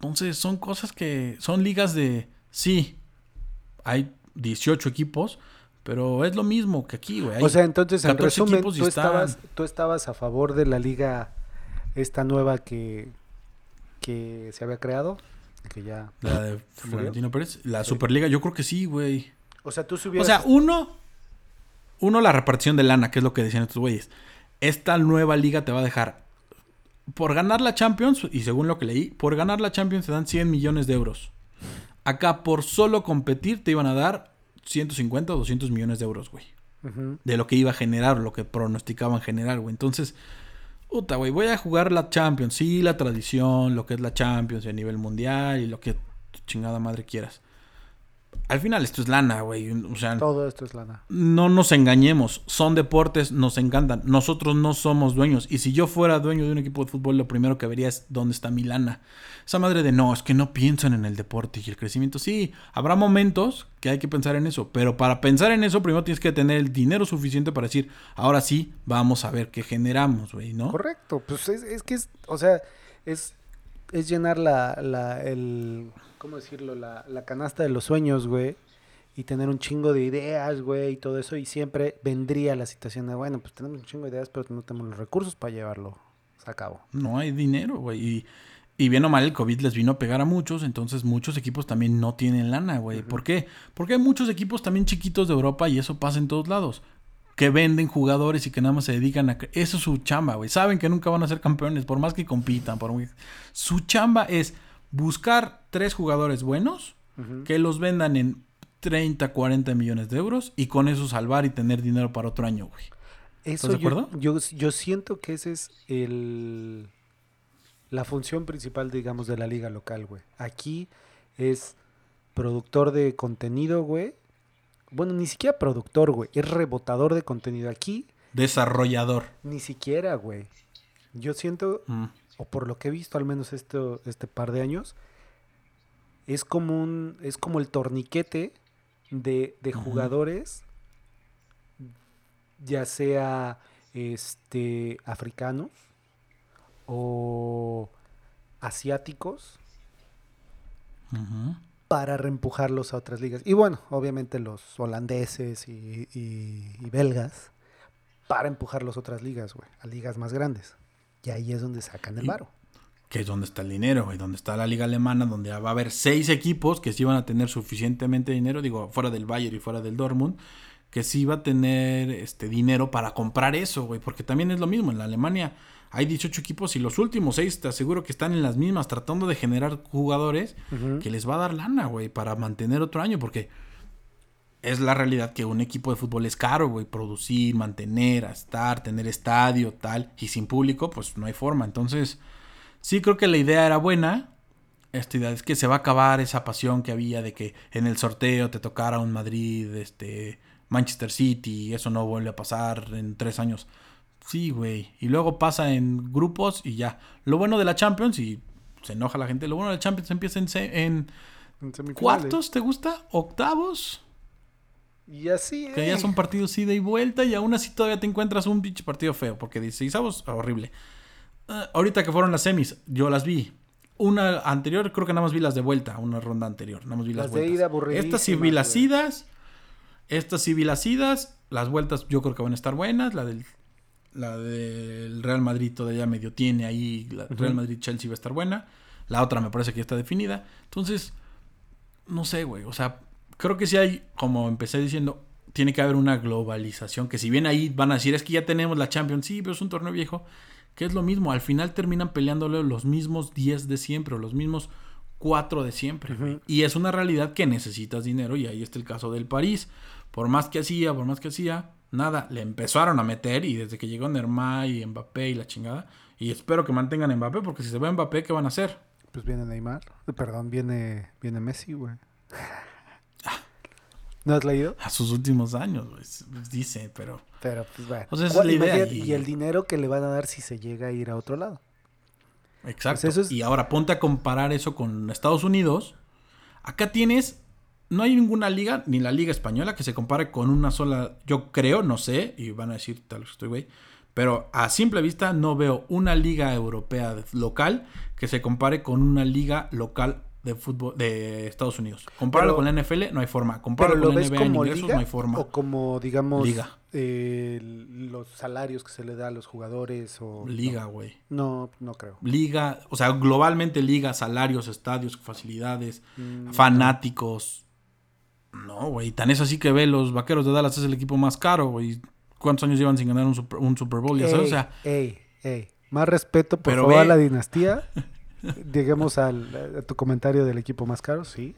Entonces, son cosas que. Son ligas de. Sí, hay 18 equipos, pero es lo mismo que aquí, güey. O sea, entonces, en 14 resumen, tú están- estabas, tú estabas a favor de la liga esta nueva que, que se había creado, que ya... La de? Florentino Pérez. La Sí. Superliga, yo creo que sí, güey. O sea, tú O subieras... sea, uno, uno la repartición de lana, que es lo que decían estos güeyes. Esta nueva liga te va a dejar, por ganar la Champions, y según lo que leí, por ganar la Champions te dan 100 millones de euros. Acá, por solo competir, te iban a dar 150 o 200 millones de euros, güey. De lo que iba a generar, lo que pronosticaban generar, güey. Entonces, puta, güey, voy a jugar la Champions. Sí, la tradición, lo que es la Champions a nivel mundial y lo que tu chingada madre quieras. Al final esto es lana, güey. O sea, Todo esto es lana. no nos engañemos, son deportes, nos encantan. Nosotros no somos dueños. Y si yo fuera dueño de un equipo de fútbol, lo primero que vería es dónde está mi lana. Esa madre de no, es que no piensan en el deporte y el crecimiento. Sí, habrá momentos que hay que pensar en eso. Pero para pensar en eso, primero tienes que tener el dinero suficiente para decir, ahora sí, vamos a ver qué generamos, güey, ¿no? Correcto, pues es, es que es, o sea, es, es llenar la, la, el, ¿cómo decirlo? La, la canasta de los sueños, güey, y tener un chingo de ideas, güey, y todo eso, y siempre vendría la situación de, bueno, pues tenemos un chingo de ideas, pero no tenemos los recursos para llevarlo a cabo. No hay dinero, güey. Y, y bien o mal, el COVID les vino a pegar a muchos, entonces muchos equipos también no tienen lana, güey. ¿Por qué? Porque hay muchos equipos también chiquitos de Europa y eso pasa en todos lados. Que venden jugadores y que nada más se dedican a... Eso es su chamba, güey. Saben que nunca van a ser campeones, por más que compitan. Por Su chamba es buscar tres jugadores buenos que los vendan en 30, 40 millones de euros y con eso salvar y tener dinero para otro año, güey. Eso de yo, acuerdo? yo, yo siento que ese es el la función principal, digamos, de la liga local, güey. Aquí es productor de contenido, güey. Bueno, ni siquiera productor, güey. Es rebotador de contenido. Aquí, Desarrollador. ni siquiera, güey. Yo siento, Mm. o por lo que he visto al menos esto, este par de años, es como un, es como el torniquete de, de jugadores, ya sea este africanos o asiáticos. Para reempujarlos a otras ligas. Y bueno, obviamente los holandeses y, y- y belgas, para empujarlos a otras ligas, güey, a ligas más grandes. Y ahí es donde sacan el varo. que es donde está el dinero, güey, donde está la liga alemana, donde va a haber seis equipos que sí van a tener suficientemente dinero, digo, fuera del Bayern y fuera del Dortmund, que sí va a tener este dinero para comprar eso, güey, porque también es lo mismo, en la Alemania hay 18 equipos y los últimos seis te aseguro que están en las mismas tratando de generar jugadores que les va a dar lana, güey, para mantener otro año, porque es la realidad que un equipo de fútbol es caro, güey, producir, mantener, estar, tener estadio, tal, y sin público, pues no hay forma. Entonces, sí creo que la idea era buena. Esta idea es que se va a acabar esa pasión que había de que en el sorteo te tocara un Madrid, este, Manchester City, eso no vuelve a pasar en tres años. Sí, güey. Y luego pasa en grupos y ya. Lo bueno de la Champions, y se enoja la gente, lo bueno de la Champions empieza en, se- en cuartos, ¿te gusta? Octavos. Y así, Que ya eh. son partidos ida y vuelta y aún así todavía te encuentras un pinche partido feo. Porque 16 avos, horrible. Ah, ahorita que fueron las semis, yo las vi. Una anterior, creo que nada más vi las de vuelta, una ronda anterior. Nada más vi las, Las de vueltas. ida Estas sí vi las idas. Estas sí vi las idas. Las vueltas yo creo que van a estar buenas. La del, la del Real Madrid todavía medio tiene ahí. La Real. Madrid-Chelsea va a estar buena. La otra me parece que ya está definida. Entonces, no sé, güey. O sea, creo que sí hay, como empecé diciendo, tiene que haber una globalización. Que si bien ahí van a decir, es que ya tenemos la Champions, sí, pero es un torneo viejo. Que es lo mismo. Al final terminan peleándole los mismos 10 de siempre, o los mismos 4 de siempre. Y es una realidad que necesitas dinero. Y ahí está el caso del París. Por más que hacía, por más que hacía, nada. Le empezaron a meter. Y desde que llegó Neymar y Mbappé y la chingada. Y espero que mantengan a Mbappé, porque si se va Mbappé, ¿qué van a hacer? Pues viene Neymar. Perdón, viene, viene Messi, güey. ¿No has leído? A sus últimos años, güey. Dice, pero. Pero, pues bueno. O sea, esa es la idea. Y, Y el dinero que le van a dar si se llega a ir a otro lado. Exacto. Pues eso es- Y ahora ponte a comparar eso con Estados Unidos. Acá tienes. No hay ninguna liga, ni la liga española, que se compare con una sola. Yo creo, no sé, y van a decir tal vez estoy güey. Pero a simple vista no veo una liga europea de- local que se compare con una liga local de fútbol de Estados Unidos. Compáralo con la NFL, no hay forma. Compáralo lo con la NBA en ingresos, liga no hay forma. o como, digamos, Liga. eh, los salarios que se le da a los jugadores o... Liga, güey. No, no creo. Liga, o sea, globalmente liga, salarios, estadios, facilidades, Mm, fanáticos. No, güey, tan es así que ve, los Vaqueros de Dallas es el equipo más caro, güey. ¿Cuántos años llevan sin ganar un Super, un Super Bowl? Ya sabes, o Ey, sea, ey, ey. Más respeto, por Pero favor, a ve- la dinastía. Lleguemos al, a tu comentario del equipo más caro, sí.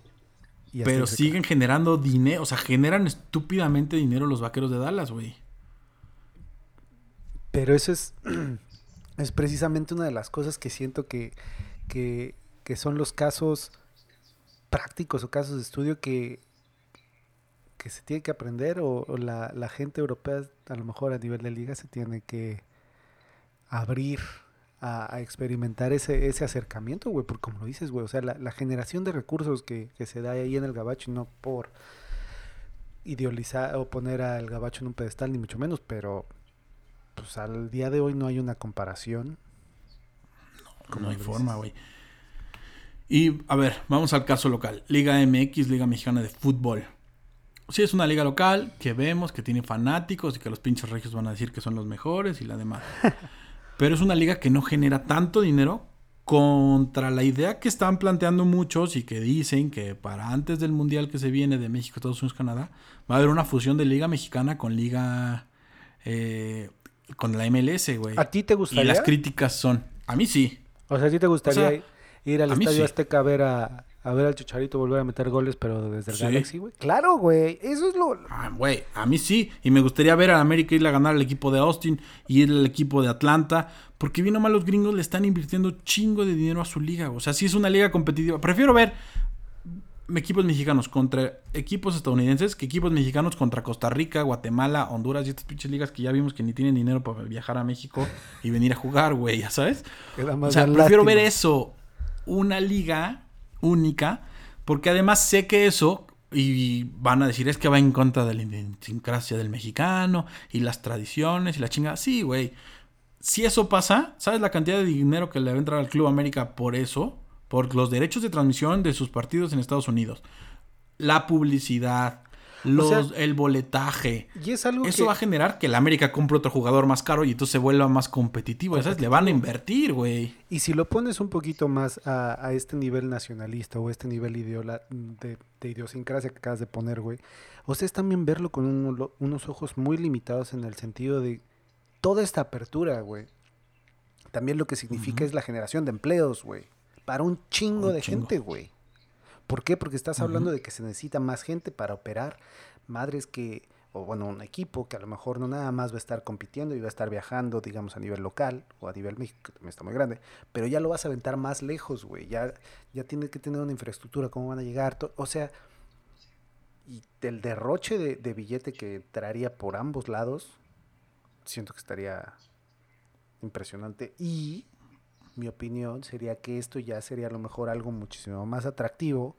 Y pero siguen generando dinero, o sea, generan estúpidamente dinero los Vaqueros de Dallas, güey. Pero eso es, es precisamente una de las cosas que siento que, que, que son los casos prácticos o casos de estudio que, que se tiene que aprender o, o la, la gente europea a lo mejor a nivel de liga se tiene que abrir a, a experimentar ese, ese acercamiento, güey, porque como lo dices, güey, o sea, la, la generación de recursos que, que se da ahí en el gabacho, no por idealizar o poner al gabacho en un pedestal, ni mucho menos, pero pues al día de hoy no hay una comparación. No hay lo forma, güey. Y, a ver, vamos al caso local. Liga MX, Liga Mexicana de Fútbol. Sí, es una liga local que vemos que tiene fanáticos y que los pinches regios van a decir que son los mejores y la demás. Pero es una liga que no genera tanto dinero contra la idea que están planteando muchos y que dicen que para antes del mundial que se viene de México, Estados Unidos, Canadá, va a haber una fusión de liga mexicana con liga eh, con la MLS, güey. ¿A ti te Y gustaría? las críticas son, a mí sí. O sea, ¿a ti te gustaría O sea, ir al Estadio sí. Azteca a ver a, a ver al Chicharito volver a meter goles, pero desde el Sí. Galaxy, güey? Claro, güey. Eso es lo... Ah, güey, a mí sí. Y me gustaría ver a América ir a ganar al equipo de Austin y ir al equipo de Atlanta. Porque bien o mal los gringos le están invirtiendo chingo de dinero a su liga. O sea, sí es una liga competitiva. Prefiero ver equipos mexicanos contra equipos estadounidenses que equipos mexicanos contra Costa Rica, Guatemala, Honduras y estas pinches ligas que ya vimos que ni tienen dinero para viajar a México y venir a jugar, güey, ya sabes. O sea, prefiero lástima. ver eso, una liga única, porque además sé que eso, y van a decir, es que va en contra de la idiosincrasia del mexicano y las tradiciones y la chinga. Sí, güey. Si eso pasa, ¿sabes la cantidad de dinero que le va a entrar al Club América por eso? Por los derechos de transmisión de sus partidos en Estados Unidos. La publicidad, los, sea, el boletaje. Y es algo Eso que... va a generar que el América compre otro jugador más caro y entonces se vuelva más competitivo. ¿sabes? Le van a invertir, güey. Y si lo pones un poquito más a, a este nivel nacionalista o este nivel ideola- de, de idiosincrasia que acabas de poner, güey, o sea, es también verlo con uno- unos ojos muy limitados en el sentido de toda esta apertura, güey. También lo que significa es la generación de empleos, güey. Para un chingo Un de chingo. gente, güey. ¿Por qué? Porque estás hablando de que se necesita más gente para operar. Madres que, o bueno, un equipo que a lo mejor no nada más va a estar compitiendo y va a estar viajando, digamos, a nivel local o a nivel México, que también está muy grande, pero ya lo vas a aventar más lejos, güey. Ya, ya tienes que tener una infraestructura, cómo van a llegar. o sea, y el derroche de, de billete que traería por ambos lados, siento que estaría impresionante. Y mi opinión sería que esto ya sería a lo mejor algo muchísimo más atractivo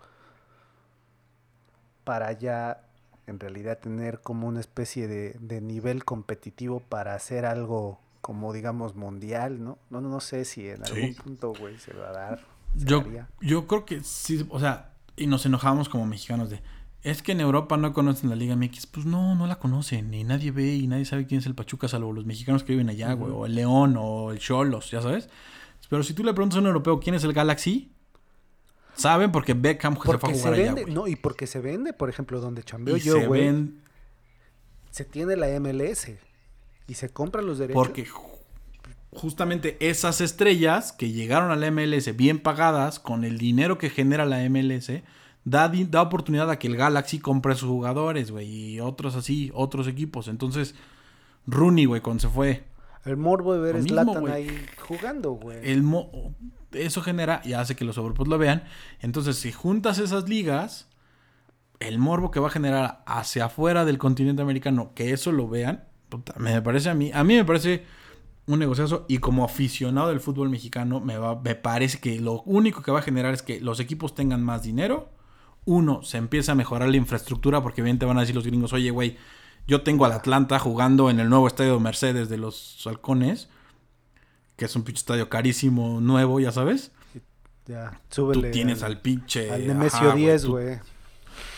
para ya en realidad tener como una especie de, de nivel competitivo para hacer algo como digamos mundial, ¿no? No, no, no sé si en algún punto, güey, se va a dar. Yo, yo creo que sí, o sea, y nos enojamos como mexicanos de, es que en Europa no conocen la Liga MX. Pues no, no la conocen, y nadie ve y nadie sabe quién es el Pachuca, salvo los mexicanos que viven allá, güey, o el León, o el Cholos, ya sabes. Pero si tú le preguntas a un europeo quién es el Galaxy, Saben porque Beckham se fue a Porque se jugar allá, güey. no, y porque se vende, por ejemplo, donde chambeo Y yo, se güey, ven se tiene la MLS y se compran los derechos. porque ju- justamente esas estrellas que llegaron a la MLS bien pagadas con el dinero que genera la MLS da, da oportunidad a que el Galaxy compre a sus jugadores, güey, y otros así, otros equipos. Entonces, Rooney, güey, cuando se fue, el morbo de ver a güey. ahí jugando, güey. el mo- eso genera y hace que los overpos lo vean. Entonces, si juntas esas ligas, el morbo que va a generar hacia afuera del continente americano, que eso lo vean, puta, me parece a mí, a mí me parece un negociazo y como aficionado del fútbol mexicano, me, va, me parece que lo único que va a generar es que los equipos tengan más dinero. Uno, se empieza a mejorar la infraestructura porque bien te van a decir los gringos, oye, güey, yo tengo al Atlanta jugando en el nuevo estadio Mercedes de los Halcones, que es un pinche estadio carísimo, nuevo, ya sabes. Ya, Tú súbele. tienes al pinche... al ajá, Nemesio 10, tú- güey.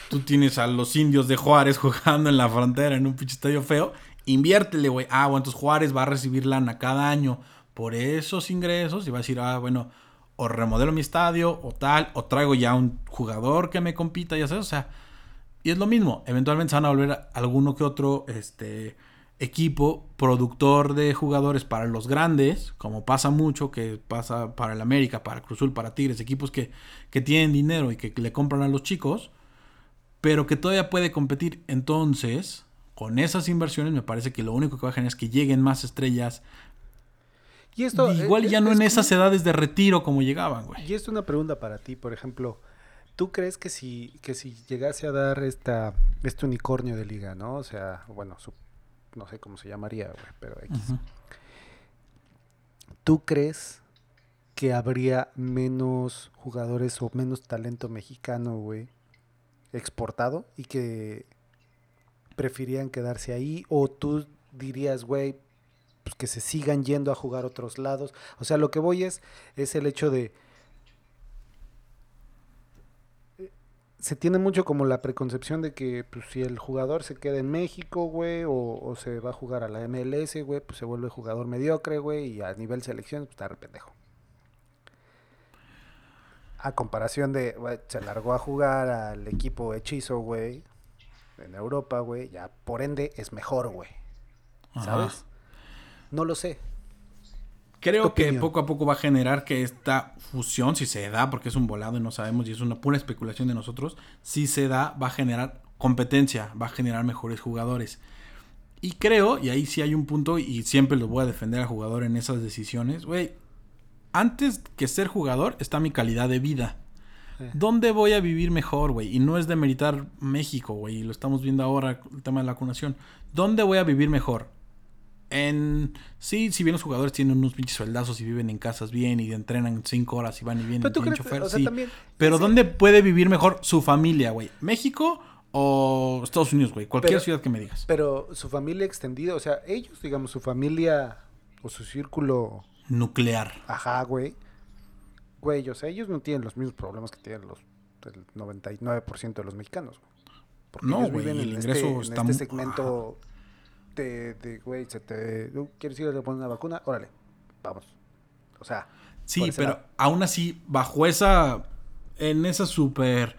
Tú tienes a los indios de Juárez jugando en la frontera en un pinche estadio feo. Inviértele, güey. Ah, bueno, entonces Juárez va a recibir lana cada año por esos ingresos y va a decir, ah, bueno, o remodelo mi estadio o tal, o traigo ya un jugador que me compita, ya sabes, o sea, y es lo mismo. Eventualmente se van a volver a- alguno que otro este, equipo productor de jugadores para los grandes, como pasa mucho, que pasa para el América, para Cruzul, para Tigres, equipos que, que tienen dinero y que le compran a los chicos pero que todavía puede competir. Entonces, con esas inversiones, me parece que lo único que va a generar es que lleguen más estrellas. Y esto, Igual eh, ya no es en esas edades de retiro como llegaban, güey. Y esto es una pregunta para ti, por ejemplo. ¿Tú crees que si, que si llegase a dar esta, este unicornio de liga, ¿no? O sea, bueno, su- no sé cómo se llamaría, güey, pero X. ¿Tú crees que habría menos jugadores o menos talento mexicano, güey, exportado y que preferían quedarse ahí? ¿O tú dirías, güey, pues que se sigan yendo a jugar a otros lados? O sea, lo que voy es, es el hecho de... Se tiene mucho como la preconcepción de que pues, si el jugador se queda en México, güey, o, o se va a jugar a la MLS, güey, pues se vuelve jugador mediocre, güey, y a nivel selección, pues está re pendejo. A comparación de, güey, se largó a jugar al equipo hechizo, güey, en Europa, güey, ya por ende es mejor, güey. ¿Sabes? No lo sé. Creo que opinión. poco a poco va a generar que esta fusión, si se da, porque es un volado y no sabemos, y es una pura especulación de nosotros, si se da, va a generar competencia, va a generar mejores jugadores. Y creo, y ahí sí hay un punto, y siempre lo voy a defender al jugador en esas decisiones, güey, antes que ser jugador está mi calidad de vida. ¿Dónde voy a vivir mejor, güey? Y no es de meritar México, güey. Lo estamos viendo ahora, el tema de la vacunación. ¿Dónde voy a vivir mejor? En... Sí, si bien los jugadores tienen unos pinches sueldazos y viven en casas bien y entrenan cinco horas y van y vienen Pero tú tienen crees, chofer, o sea, sí. también... Pero ¿dónde puede vivir mejor su familia, güey? ¿México o Estados Unidos, güey? Cualquier Pero- ciudad que me digas. Pero su familia extendida, o sea, ellos, digamos, su familia o su círculo, Nuclear. ajá, güey. Güey, o sea, ellos no tienen los mismos problemas que tienen los el 99% de los mexicanos. güey. Porque No, ellos güey, viven el en ingreso este, en está este mu- segmento de, güey, se te... ¿tú ¿Quieres ir a poner una vacuna? Órale, vamos. O sea, Sí, pero lado. aún así, bajo esa. En esa super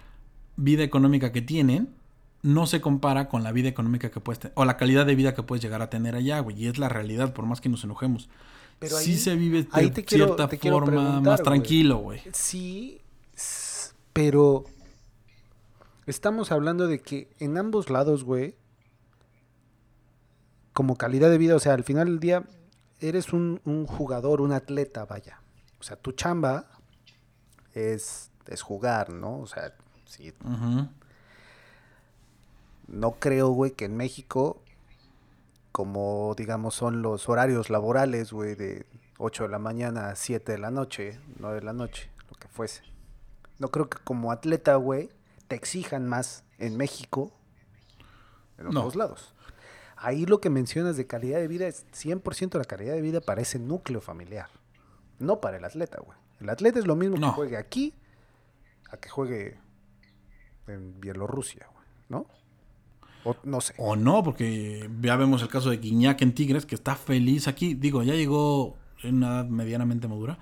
vida económica que tienen, no se compara con la vida económica que puedes tener. O la calidad de vida que puedes llegar a tener allá, güey. Y es la realidad, por más que nos enojemos. Pero sí ahí- se vive de ahí te quiero- cierta te forma más tranquilo, güey. Sí, pero estamos hablando de que en ambos lados, güey, como calidad de vida, o sea, al final del día eres un, un jugador, un atleta, vaya. O sea, tu chamba es, es jugar, ¿no? O sea, sí, no creo, güey, que en México, como digamos son los horarios laborales, güey, de 8 de la mañana a 7 de la noche, 9 de la noche, lo que fuese. No creo que como atleta, güey, te exijan más en México en No. otros lados. Ahí lo que mencionas de calidad de vida es 100% la calidad de vida para ese núcleo familiar. No para el atleta, güey. El atleta es lo mismo No. que juegue aquí a que juegue en Bielorrusia, güey, ¿no? O no sé. O no, porque ya vemos el caso de Guiñac en Tigres, que está feliz aquí. Digo, ya llegó en una edad medianamente madura.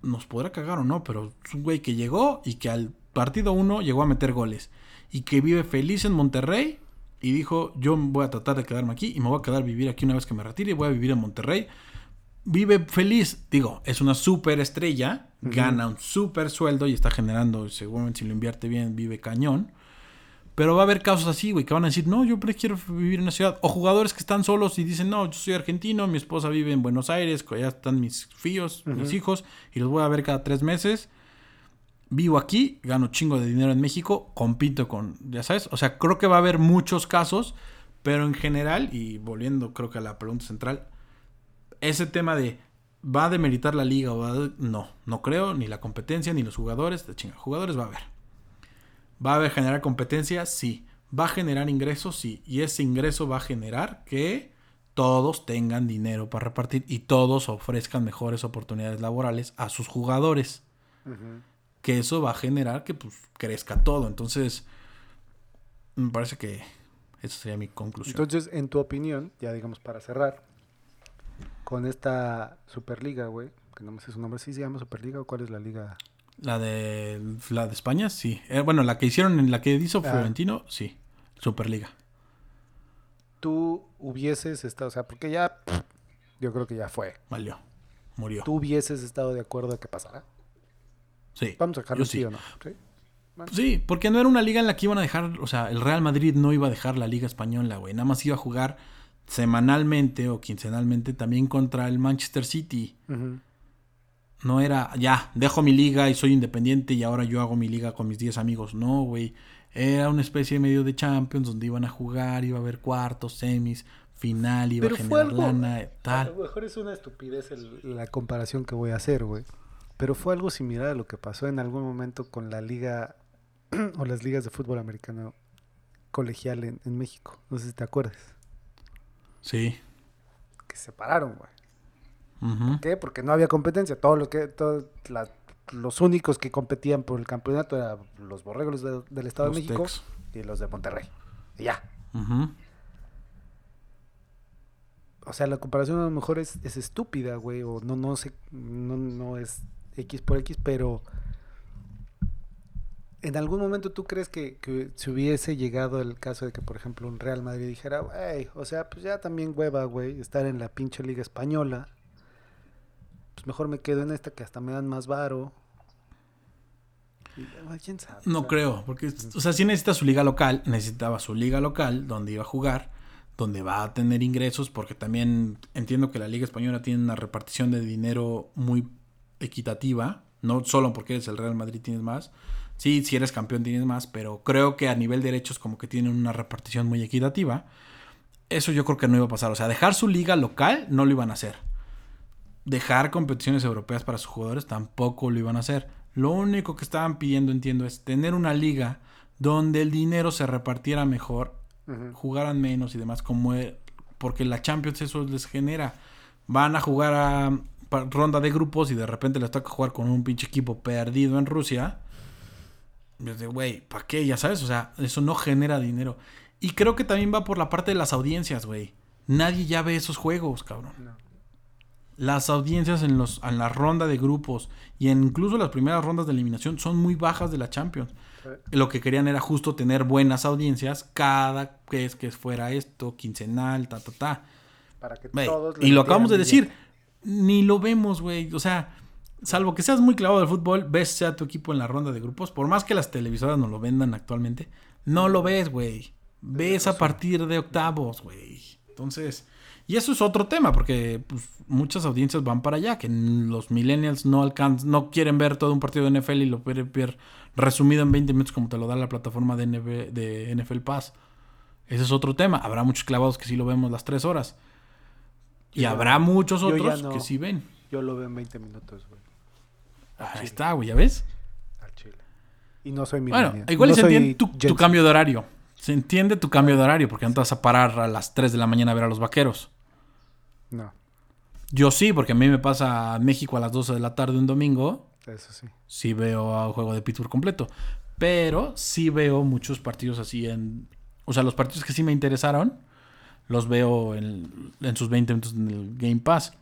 nos podrá cagar o no, pero es un güey que llegó y que al partido uno llegó a meter goles. Y que vive feliz en Monterrey y dijo, yo voy a tratar de quedarme aquí y me voy a quedar a vivir aquí una vez que me retire voy a vivir en Monterrey. Vive feliz, digo, es una súper estrella, gana un súper sueldo y está generando, seguramente si lo invierte bien, vive cañón. Pero va a haber casos así, güey, que van a decir, no, yo prefiero vivir en la ciudad. O jugadores que están solos y dicen, no, yo soy argentino, mi esposa vive en Buenos Aires, ya están mis hijos, mis hijos, y los voy a ver cada tres meses. Vivo aquí, gano chingo de dinero en México, compito con, ya sabes, o sea, creo que va a haber muchos casos, pero en general, y volviendo creo que a la pregunta central, ese tema de va a demeritar la liga o va a... no, no creo, ni la competencia, ni los jugadores, de chinga, jugadores va a haber. ¿Va a generar competencia? Sí. ¿Va a generar ingresos? Sí. Y ese ingreso va a generar que todos tengan dinero para repartir y todos ofrezcan mejores oportunidades laborales a sus jugadores. Que eso va a generar que pues, crezca todo. Entonces, me parece que esa sería mi conclusión. Entonces, en tu opinión, ya digamos para cerrar, con esta Superliga, güey, que no me sé su nombre, ¿sí se llama Superliga o cuál es la liga? La de la de España, sí. Eh, bueno, la que hicieron en la que hizo ah. Florentino, sí. Superliga. Tú hubieses estado, o sea, porque ya yo creo que ya fue. Valió. Murió. ¿Tú hubieses estado de acuerdo a que pasara? Sí. Vamos a dejarlo sí. o no. ¿Sí? sí, porque no era una liga en la que iban a dejar, o sea, el Real Madrid no iba a dejar la liga española, güey. Nada más iba a jugar semanalmente o quincenalmente también contra el Manchester City. No era, ya, dejo mi liga y soy independiente y ahora yo hago mi liga con mis 10 amigos. No, güey. Era una especie de medio de Champions donde iban a jugar, iba a haber cuartos, semis, final, iba a generar lana, tal. A lo mejor es una estupidez la comparación que voy a hacer, güey. Pero fue algo similar a lo que pasó en algún momento con la liga o las ligas de fútbol americano colegial en, en México. No sé si te acuerdas. Sí. Que se separaron, güey. ¿Por qué? Porque no había competencia. Todo lo que, todos los únicos que competían por el campeonato eran los borregos del Estado de México y los de Monterrey. Y ya. O sea, la comparación a lo mejor es, es estúpida, güey, o no, no sé, no, no es X por X, pero ¿En algún momento tú crees que, que, si hubiese llegado el caso de que, por ejemplo, un Real Madrid dijera, güey, o sea, pues ya también hueva, güey, estar en la pinche liga española, pues mejor me quedo en esta que hasta me dan más varo. No creo, porque, o sea, si necesita su liga local, necesitaba su liga local donde iba a jugar, donde va a tener ingresos, porque también entiendo que la Liga Española tiene una repartición de dinero muy equitativa, no solo porque eres el Real Madrid tienes más, sí, si eres campeón tienes más, pero creo que a nivel de derechos como que tienen una repartición muy equitativa. Eso yo creo que no iba a pasar, o sea, dejar su liga local no lo iban a hacer dejar competiciones europeas para sus jugadores tampoco lo iban a hacer. Lo único que estaban pidiendo, entiendo, es tener una liga donde el dinero se repartiera mejor, jugaran menos y demás, como porque la Champions eso les genera. Van a jugar a, ronda de grupos y de repente les toca jugar con un pinche equipo perdido en Rusia. Güey, ¿para qué? Ya sabes, o sea, eso no genera dinero. Y creo que también va por la parte de las audiencias, güey. Nadie ya ve esos juegos, cabrón las audiencias en, los, en la ronda de grupos y incluso las primeras rondas de eliminación son muy bajas de la Champions. Lo que querían era justo tener buenas audiencias cada vez que fuera esto, quincenal, ta, ta, ta. Para que todos y lo acabamos de decir, ni lo vemos, güey. O sea, salvo que seas muy clavado del fútbol, ves a tu equipo en la ronda de grupos, por más que las televisoras no lo vendan actualmente, no lo ves, güey. Ves a partir de octavos, güey. Entonces, y eso es otro tema, porque pues, muchas audiencias van para allá, que los millennials no alcanzan, no quieren ver todo un partido de NFL y lo quieren ver resumido en 20 minutos como te lo da la plataforma de, de NFL Pass. Ese es otro tema. Habrá muchos clavados que sí lo vemos las 3 horas. Y habrá muchos otros que sí ven. Yo lo veo en 20 minutos, güey. Ahí está, güey, ¿ya ves? Al chile. Y no soy millennial. Bueno, igual se entiende tu, cambio de horario. Se entiende tu cambio de horario porque no te vas a parar a las 3 de la mañana a ver a los vaqueros. No. Yo sí, porque a mí me pasa México a las 12 de la tarde un domingo. Eso sí. Sí veo a un juego de Pittsburgh completo. Pero sí veo muchos partidos así en... O sea, los partidos que sí me interesaron, los veo en, sus 20 minutos en el Game Pass.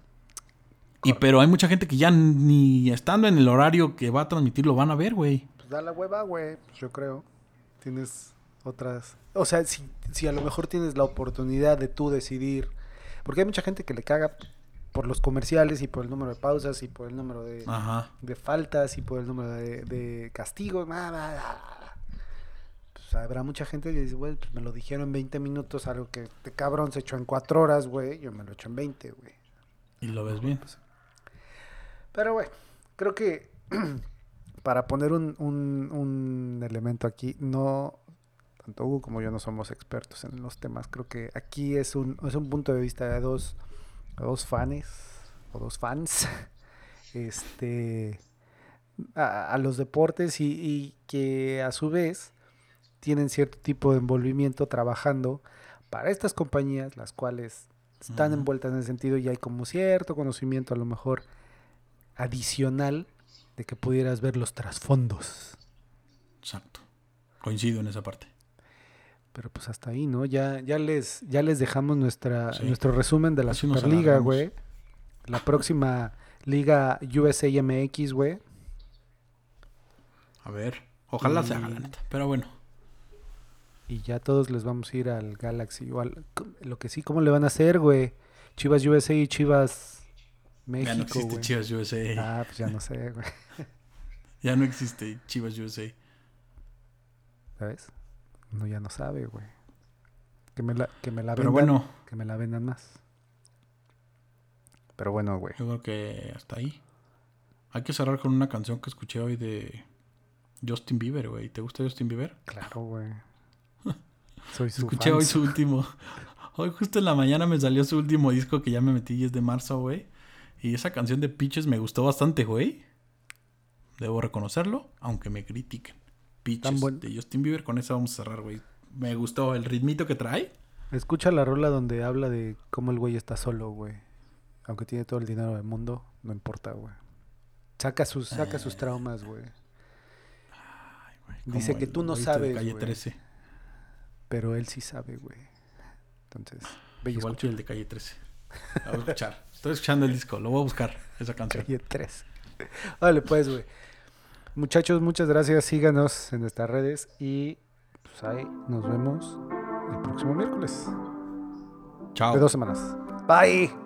Y pero hay mucha gente que ya ni estando en el horario que va a transmitir lo van a ver, güey. Pues da la hueva, güey, pues yo creo. Tienes otras... O sea, si, si a lo mejor tienes la oportunidad de tú decidir... Porque hay mucha gente que le caga por los comerciales y por el número de pausas y por el número de, de faltas y por el número de, de castigos. bla, bla, bla. Pues habrá mucha gente que dice, güey, pues me lo dijeron en 20 minutos, algo que este cabrón se echó en 4 horas, güey. Yo me lo echo en 20, güey. Y lo ves bien. Pero bueno, creo que para poner un, un- un elemento aquí, no, tanto Hugo como yo no somos expertos en los temas. Creo que aquí es un, es un punto de vista de dos, dos fans o dos fans este, a, a los deportes y, y que a su vez tienen cierto tipo de envolvimiento trabajando para estas compañías, las cuales están envueltas en ese sentido y hay como cierto conocimiento a lo mejor adicional de que pudieras ver los trasfondos. Exacto. Coincido en esa parte. Pero pues hasta ahí, ¿no? Ya, ya les, ya les dejamos nuestra, Sí. nuestro resumen de la Así Superliga, güey. La próxima Liga USA MX, güey. A ver. Ojalá se haga Y- la neta. Pero bueno. Y ya todos les vamos a ir al Galaxy. O al- lo que sí, ¿cómo le van a hacer, güey? Chivas USA y Chivas ya no México, existe güey. Chivas USA. Ah, pues ya no sé, güey. Ya no existe Chivas USA. ¿Sabes? No, ya no sabe, güey. Que me la, que me la Pero vendan. bueno, Que me la vendan más. Pero bueno, güey. yo creo que hasta ahí. Hay que cerrar con una canción que escuché hoy de Justin Bieber, güey. ¿Te gusta Justin Bieber? Claro, güey. Soy su Escuché hoy su último. Hoy justo en la mañana me salió su último disco que ya me metí y es de marzo, güey. Y esa canción de Pitches me gustó bastante, güey. Debo reconocerlo, aunque me critiquen. Pitches buen- de Justin Bieber, con esa vamos a cerrar, güey. Me gustó el ritmito que trae. Escucha la rola donde habla de cómo el güey está solo, güey. Aunque tiene todo el dinero del mundo, no importa, güey. Saca sus, saca Eh. sus traumas, güey. Dice que tú no sabes, güey. 13. Pero él sí sabe, güey. Entonces, ve y Igual que el de Calle 13. La voy a escuchar. Estoy escuchando el disco, lo voy a buscar, esa canción. Calle 3. Vale, pues, güey. Muchachos, muchas gracias. Síganos en nuestras redes y pues ahí nos vemos el próximo miércoles. Chao. De dos semanas. Bye.